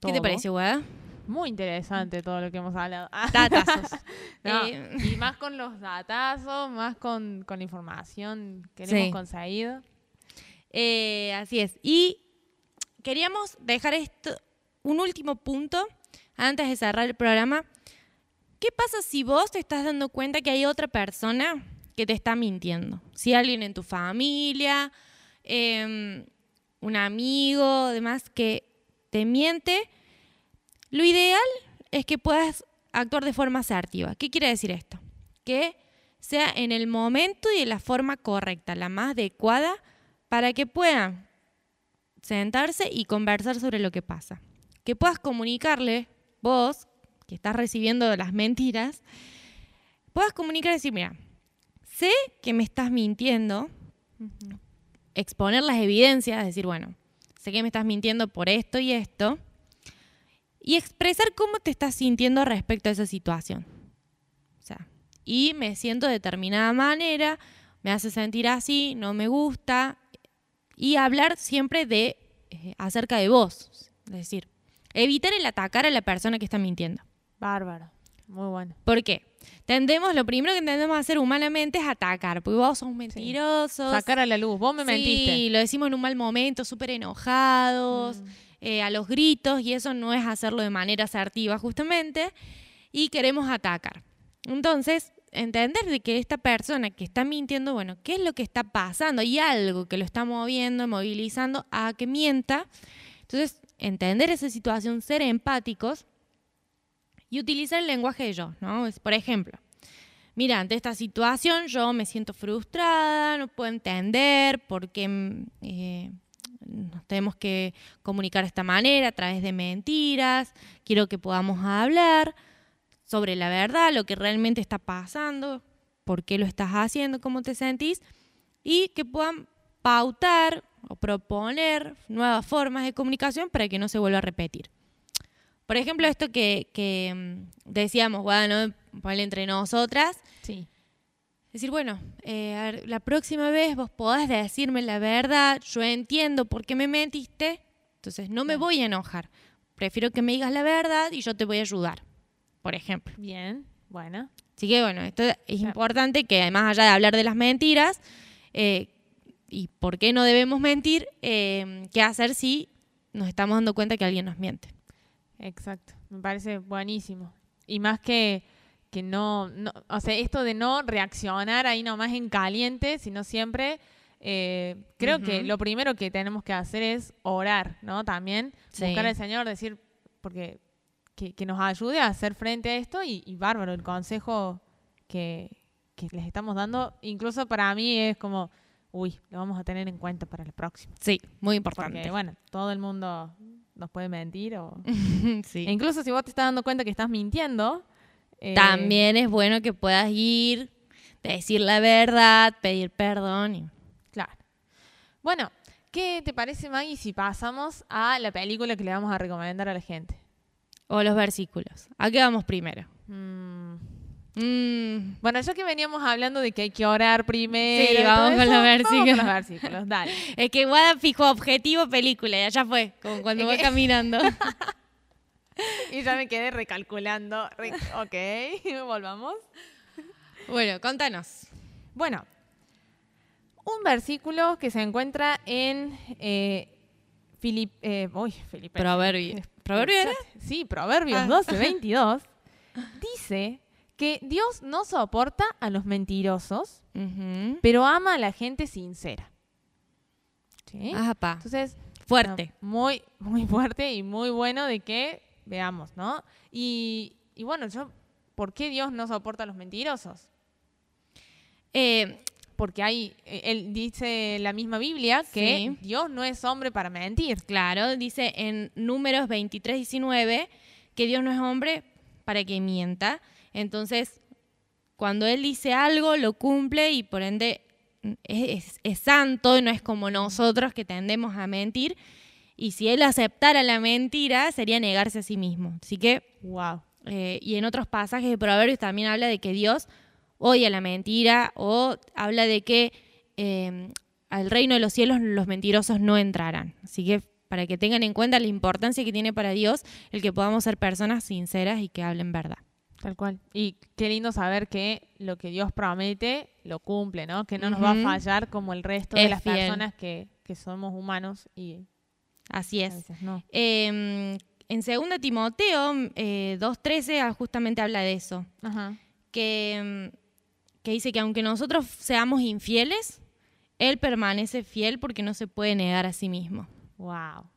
¿Qué te pareció, Guada? Muy interesante todo lo que hemos hablado. Datazos. no, Eh, Y más con los datazos, más con, con la información que Sí. hemos conseguido. Eh, así es. Y queríamos dejar esto, un último punto, antes de cerrar el programa, ¿qué pasa si vos te estás dando cuenta que hay otra persona que te está mintiendo? Si alguien en tu familia, em, un amigo, demás, que te miente, lo ideal es que puedas actuar de forma asertiva. ¿Qué quiere decir esto? Que sea en el momento y de la forma correcta, la más adecuada, para que puedan sentarse y conversar sobre lo que pasa. Que puedas comunicarle, vos, que estás recibiendo las mentiras, puedas comunicar y decir, mira, sé que me estás mintiendo, exponer las evidencias, decir, bueno, sé que me estás mintiendo por esto y esto, y expresar cómo te estás sintiendo respecto a esa situación. O sea, y me siento de determinada manera, me hace sentir así, no me gusta, y hablar siempre de eh, acerca de vos, es decir, evitar el atacar a la persona que está mintiendo. Bárbaro. Muy bueno. ¿Por qué? Tendemos, lo primero que tendemos a hacer humanamente es atacar, porque vos sos mentirosos. Sacar a la luz. Vos me mentiste. Sí, lo decimos en un mal momento, súper enojados, Mm. eh, a los gritos, y eso no es hacerlo de manera asertiva justamente, y queremos atacar. Entonces, entender de que esta persona que está mintiendo, bueno, ¿qué es lo que está pasando? Hay algo que lo está moviendo, movilizando a que mienta. Entonces, entender esa situación, ser empáticos y utilizar el lenguaje de yo, ¿no? Por ejemplo, mira, ante esta situación yo me siento frustrada, no puedo entender por qué mm, eh, nos tenemos que comunicar de esta manera, a través de mentiras, quiero que podamos hablar sobre la verdad, lo que realmente está pasando, por qué lo estás haciendo, cómo te sentís, y que puedan pautar o proponer nuevas formas de comunicación para que no se vuelva a repetir. Por ejemplo, esto que, que, mm, decíamos, bueno, ponle entre nosotras, Sí. decir, bueno, eh, a ver, la próxima vez vos podés decirme la verdad, yo entiendo por qué me mentiste, entonces no me voy a enojar. Prefiero que me digas la verdad y yo te voy a ayudar, por ejemplo. Bien. Bueno. Así que bueno, esto es importante que además allá de hablar de las mentiras eh, y por qué no debemos mentir, eh, qué hacer si nos estamos dando cuenta que alguien nos miente. Exacto. Me parece buenísimo. Y más que, que no, no. O sea, esto de no reaccionar ahí nomás en caliente, sino siempre. eh, creo que lo primero que tenemos que hacer es orar, ¿no? También Sí. buscar al Señor, decir, porque que, que nos ayude a hacer frente a esto y, y bárbaro el consejo que, que les estamos dando. Incluso para mí es como, uy, lo vamos a tener en cuenta para la próxima. Sí, muy importante. Porque, bueno, todo el mundo nos puede mentir o... Sí. E incluso si vos te estás dando cuenta que estás mintiendo, eh, También es bueno que puedas ir, decir la verdad, pedir perdón. y- Claro. Bueno, ¿qué te parece, Maggie, si pasamos a la película que le vamos a recomendar a la gente? O los versículos. ¿A qué vamos primero? Mm, Mm, Bueno, ya que veníamos hablando de que hay que orar primero. Sí, y vamos con eso, los vamos versículos. con los versículos, dale. es que Guada fijó objetivo película y allá fue, como cuando que- caminando. Y ya me quedé recalculando. Re- ok, volvamos. bueno, contanos. Bueno, un versículo que se encuentra en eh, Filip, eh, uy, Filipenses. Proverbio. ¿Proverbio era? Sí, Proverbios Ah. 12, 22. Dice que Dios no soporta a los mentirosos, pero ama a la gente sincera. ¿Sí? Pa. Entonces, Fuerte. no, muy, muy fuerte y muy bueno de que veamos, ¿no? Y, y bueno, yo, ¿por qué Dios no soporta a los mentirosos? Eh, Porque hay, eh, él dice la misma Biblia que Sí. Dios no es hombre para mentir. claro, dice en Números 23, 19 que Dios no es hombre para que mienta. Entonces, cuando Él dice algo, lo cumple y por ende es, es- es santo, no es como nosotros que tendemos a mentir. Y si Él aceptara la mentira, sería negarse a sí mismo. Así que Wow. Eh, y en otros pasajes de Proverbios también habla de que Dios odia la mentira o habla de que eh, al reino de los cielos los mentirosos no entrarán. Así que para que tengan en cuenta la importancia que tiene para Dios el que podamos ser personas sinceras y que hablen verdad. Tal cual. Y qué lindo saber que lo que Dios promete lo cumple, ¿no? Que no nos va a fallar como el resto de las fiel. personas que, que somos humanos y Así a es. veces no. Eh, en 2 Timoteo eh, 2.13 ah, justamente habla de eso, Ajá. que, mm, que dice que aunque nosotros seamos infieles, Él permanece fiel porque no se puede negar a sí mismo. Wow.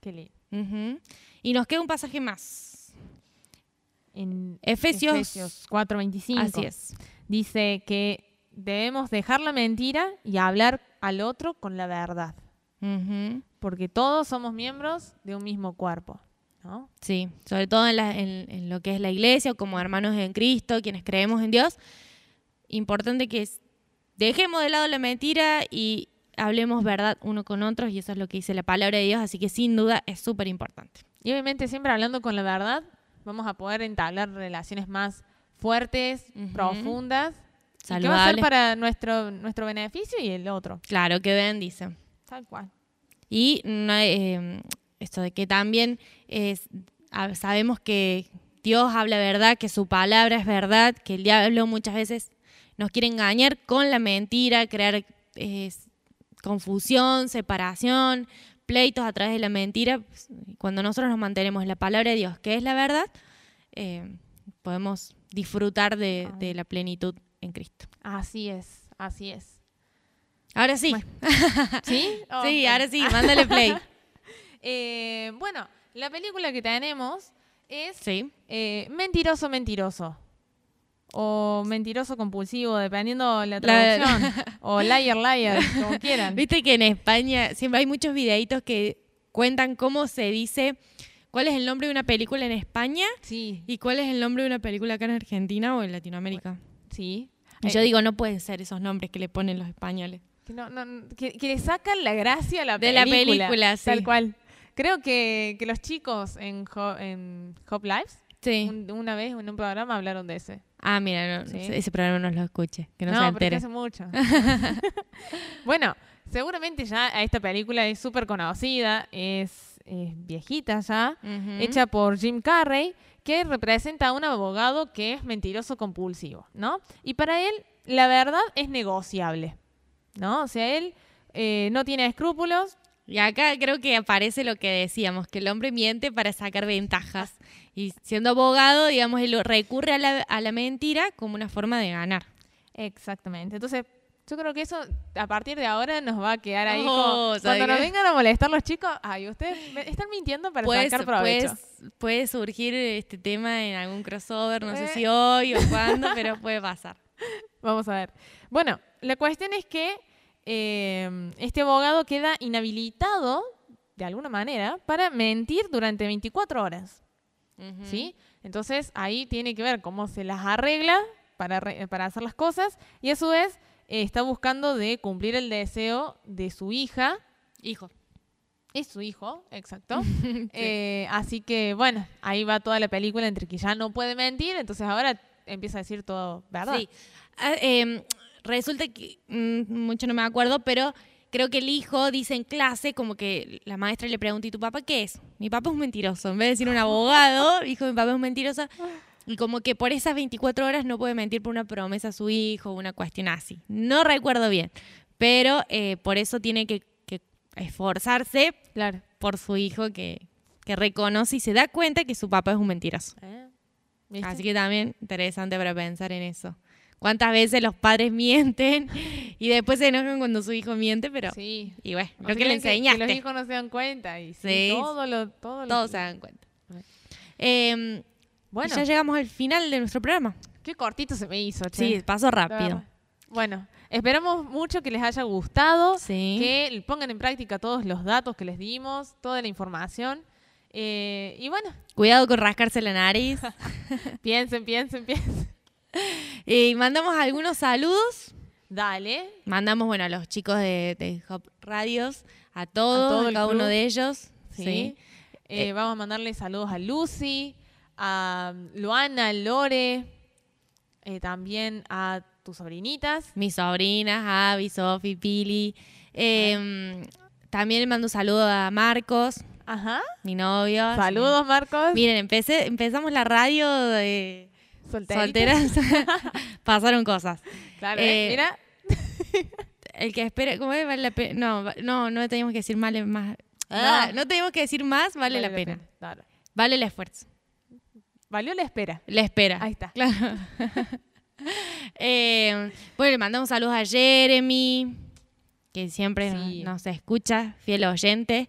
Qué lindo. Y nos queda un pasaje más. En Efesios- Efesios 4:25. Así es. Dice que debemos dejar la mentira y hablar al otro con la verdad, Ujú. porque todos somos miembros de un mismo cuerpo, ¿no? Sí, sobre todo en, la- en- en lo que es la iglesia, como hermanos en Cristo, quienes creemos en Dios. Importante que dejemos de lado la mentira y hablemos verdad uno con otros, y eso es lo que dice la palabra de Dios, así que sin duda es súper importante. Y obviamente siempre hablando con la verdad, vamos a poder entablar relaciones más fuertes, profundas, y que va a ser para nuestro, nuestro beneficio y el otro. Claro, que vean, dice. Tal cual. Y no, eh, esto de que también es, sabemos que Dios habla verdad, que su palabra es verdad, que el diablo muchas veces nos quiere engañar con la mentira, crear eh, confusión, separación, pleitos a través de la mentira. Pues, Cuando nosotros nos mantenemos en la palabra de Dios, que es la verdad, eh, podemos disfrutar de, de la plenitud en Cristo. Así es, así es. Ahora sí, Bueno. ¿Sí? sí, ahora sí, mándale play. Eh, bueno, la película que tenemos es Sí. eh, Mentiroso, Mentiroso. O Mentiroso Compulsivo, dependiendo la La- traducción. o Liar, Liar, como quieran. Viste que en España siempre hay muchos videitos que cuentan cómo se dice cuál es el nombre de una película en España Sí, y cuál es el nombre de una película acá en Argentina o en Latinoamérica. sí. Y yo Eh, digo, no pueden ser esos nombres que le ponen los españoles. Que, no- no- que- que le sacan la gracia a la De la película. película, sí. Tal cual. Creo que, que los chicos en, Ho- en Hop Lives, Sí. un- una vez en un programa hablaron de ese. Ah, mira, no, Sí. ese programa no lo escuche, que no, se No, que entere. hace mucho. bueno, seguramente ya esta película es súper conocida, es, es viejita ya, hecha por Jim Carrey, que representa a un abogado que es mentiroso compulsivo, ¿no? Y para él, la verdad es negociable, ¿no? O sea, él eh, no tiene escrúpulos, Y acá creo que aparece lo que decíamos, que el hombre miente para sacar ventajas. Y siendo abogado, digamos, él recurre a la, a la mentira como una forma de ganar. Exactamente. Entonces, yo creo que eso a partir de ahora nos va a quedar ahí. Oh, como- ¿sabe cuando nos vengan a molestar los chicos, ay, ustedes están mintiendo para puede, sacar provecho. puede surgir este tema en algún crossover, no Eh. sé si hoy o cuándo, pero puede pasar. Vamos a ver. Bueno, la cuestión es que eh, este abogado queda inhabilitado, de alguna manera, para mentir durante 24 horas. ¿Sí? Entonces ahí tiene que ver cómo se las arregla para, para hacer las cosas y a su vez eh, está buscando de cumplir el deseo de su hija. Hijo. Es su hijo, exacto. Eh, así que, bueno, ahí va toda la película entre que ya no puede mentir, entonces ahora empieza a decir todo verdad. Sí. Ah, em, resulta que, mm, mucho no me acuerdo, pero creo que el hijo dice en clase como que la maestra le pregunta, ¿y tu papá qué es? Mi papá es un mentiroso. En vez de decir un abogado, dijo, mi papá es un mentiroso. Y como que por esas 24 horas no puede mentir por una promesa a su hijo, una cuestión así. No recuerdo bien, pero eh, por eso tiene que, que esforzarse Claro. por su hijo que, que reconoce y se da cuenta que su papá es un mentiroso. ¿Eh? ¿Viste? Así que también interesante para pensar en eso. ¿Cuántas veces los padres mienten y después se enojan cuando su hijo miente? Pero, Sí. y bueno, lo que le creen Que, enseñaste, los hijos no se dan cuenta y sí, Sí. todo lo... Todo lo- todos se dan cuenta. Bueno. Eh, Bueno, ya llegamos al final de nuestro programa. qué cortito se me hizo, che. Sí, pasó rápido. Bueno, esperamos mucho que les haya gustado, Sí. que pongan en práctica todos los datos que les dimos, toda la información. Eh, y bueno, Cuidado con rascarse la nariz. piensen, piensen, piensen. y mandamos algunos saludos. Dale. Mandamos, bueno, a los chicos de, de Hop Radios, a todos, A todo a cada uno de ellos. Sí. Sí. Eh, vamos a mandarle saludos a Lucy, a Luana, Lore, eh, también a tus sobrinitas. Mis sobrinas, Avi, Sofi, Pili. Eh, también le mando un saludo a Marcos, Ajá. mi novio. Saludos, Marcos. Miren, empecé, empezamos la radio de. Solteras. Pasaron cosas. Claro, Eh, eh, mira. El que espera, ¿cómo es? Vale la pena. No, no, no teníamos que decir mal, más. Ah, no teníamos que decir más, vale, la pena. Claro. Vale el esfuerzo. Valió la espera. La espera. Ahí está. Claro. Eh, bueno, le mandamos saludos a Jeremy, que siempre nos- nos escucha, fiel oyente.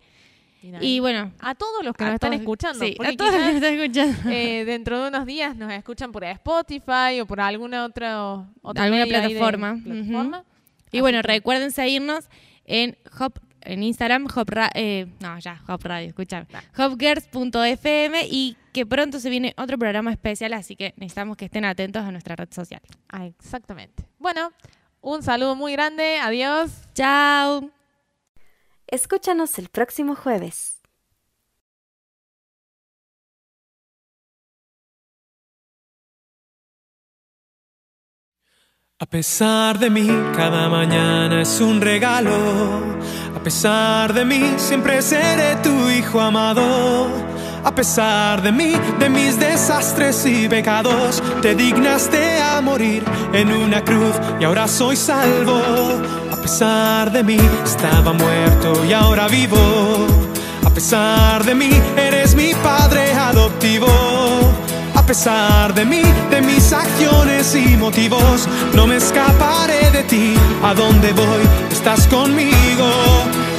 Y bueno, a todos los que nos están todos- escuchando. Sí, a todos los que quizás, nos están escuchando. eh, dentro de unos días nos escuchan por Spotify o por alguna otra, otra Alguna de plataforma. Y bueno, recuerden seguirnos en Hop, en Instagram, Hop eh, no, ya, Hop Radio. Hopgirls.fm y que pronto se viene otro programa especial, así que necesitamos que estén atentos a nuestra red social. Ah, exactamente. Bueno, un saludo muy grande. Adiós. Chao. Escúchanos el próximo jueves. A pesar de mí, cada mañana es un regalo. A pesar de mí, siempre seré tu hijo amado. A pesar de mí, de mis desastres y pecados, te dignaste a morir en una cruz y ahora soy salvo. A pesar de mí, estaba muerto y ahora vivo. A pesar de mí, eres mi padre adoptivo. A pesar de mí, de mis acciones y motivos, no me escaparé de ti. A donde voy, estás conmigo.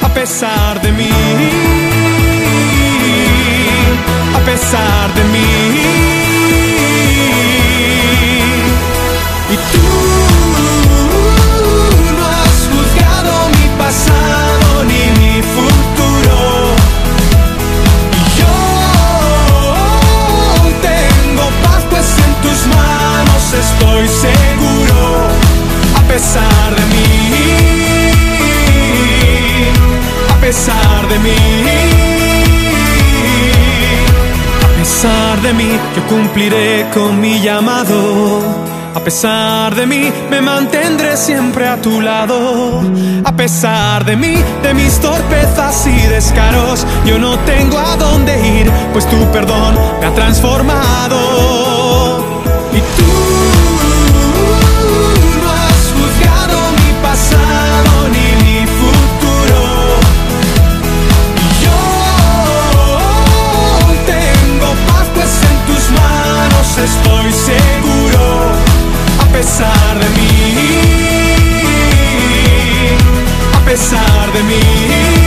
A pesar de mí, pesar de mí. Y tú no has juzgado mi pasado ni mi futuro. Yo tengo paz pues en tus manos estoy seguro a pesar de mí a pesar de mí pesar de mí yo cumpliré con mi llamado a pesar de mí, me mantendré siempre a tu lado. A pesar de mí, de mis torpezas y descaros, yo no tengo a dónde ir, pues tu perdón me ha transformado. Y tú estoy seguro. A pesar de mí, a pesar de mí.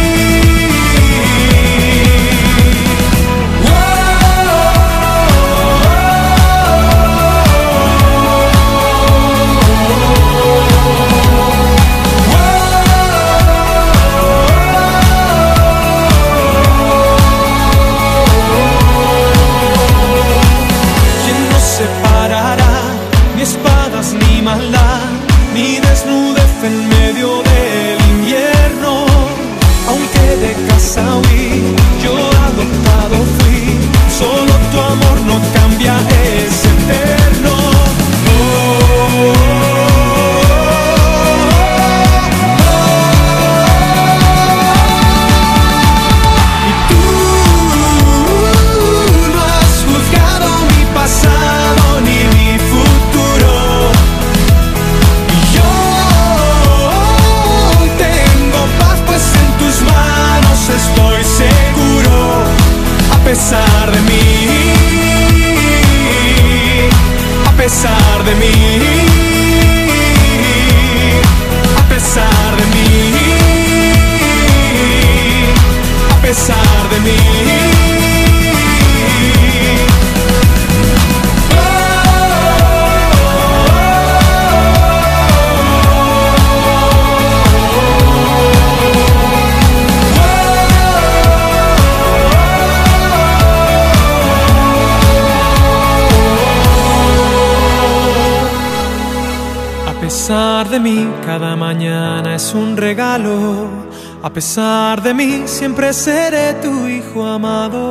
De mí, siempre seré tu hijo amado.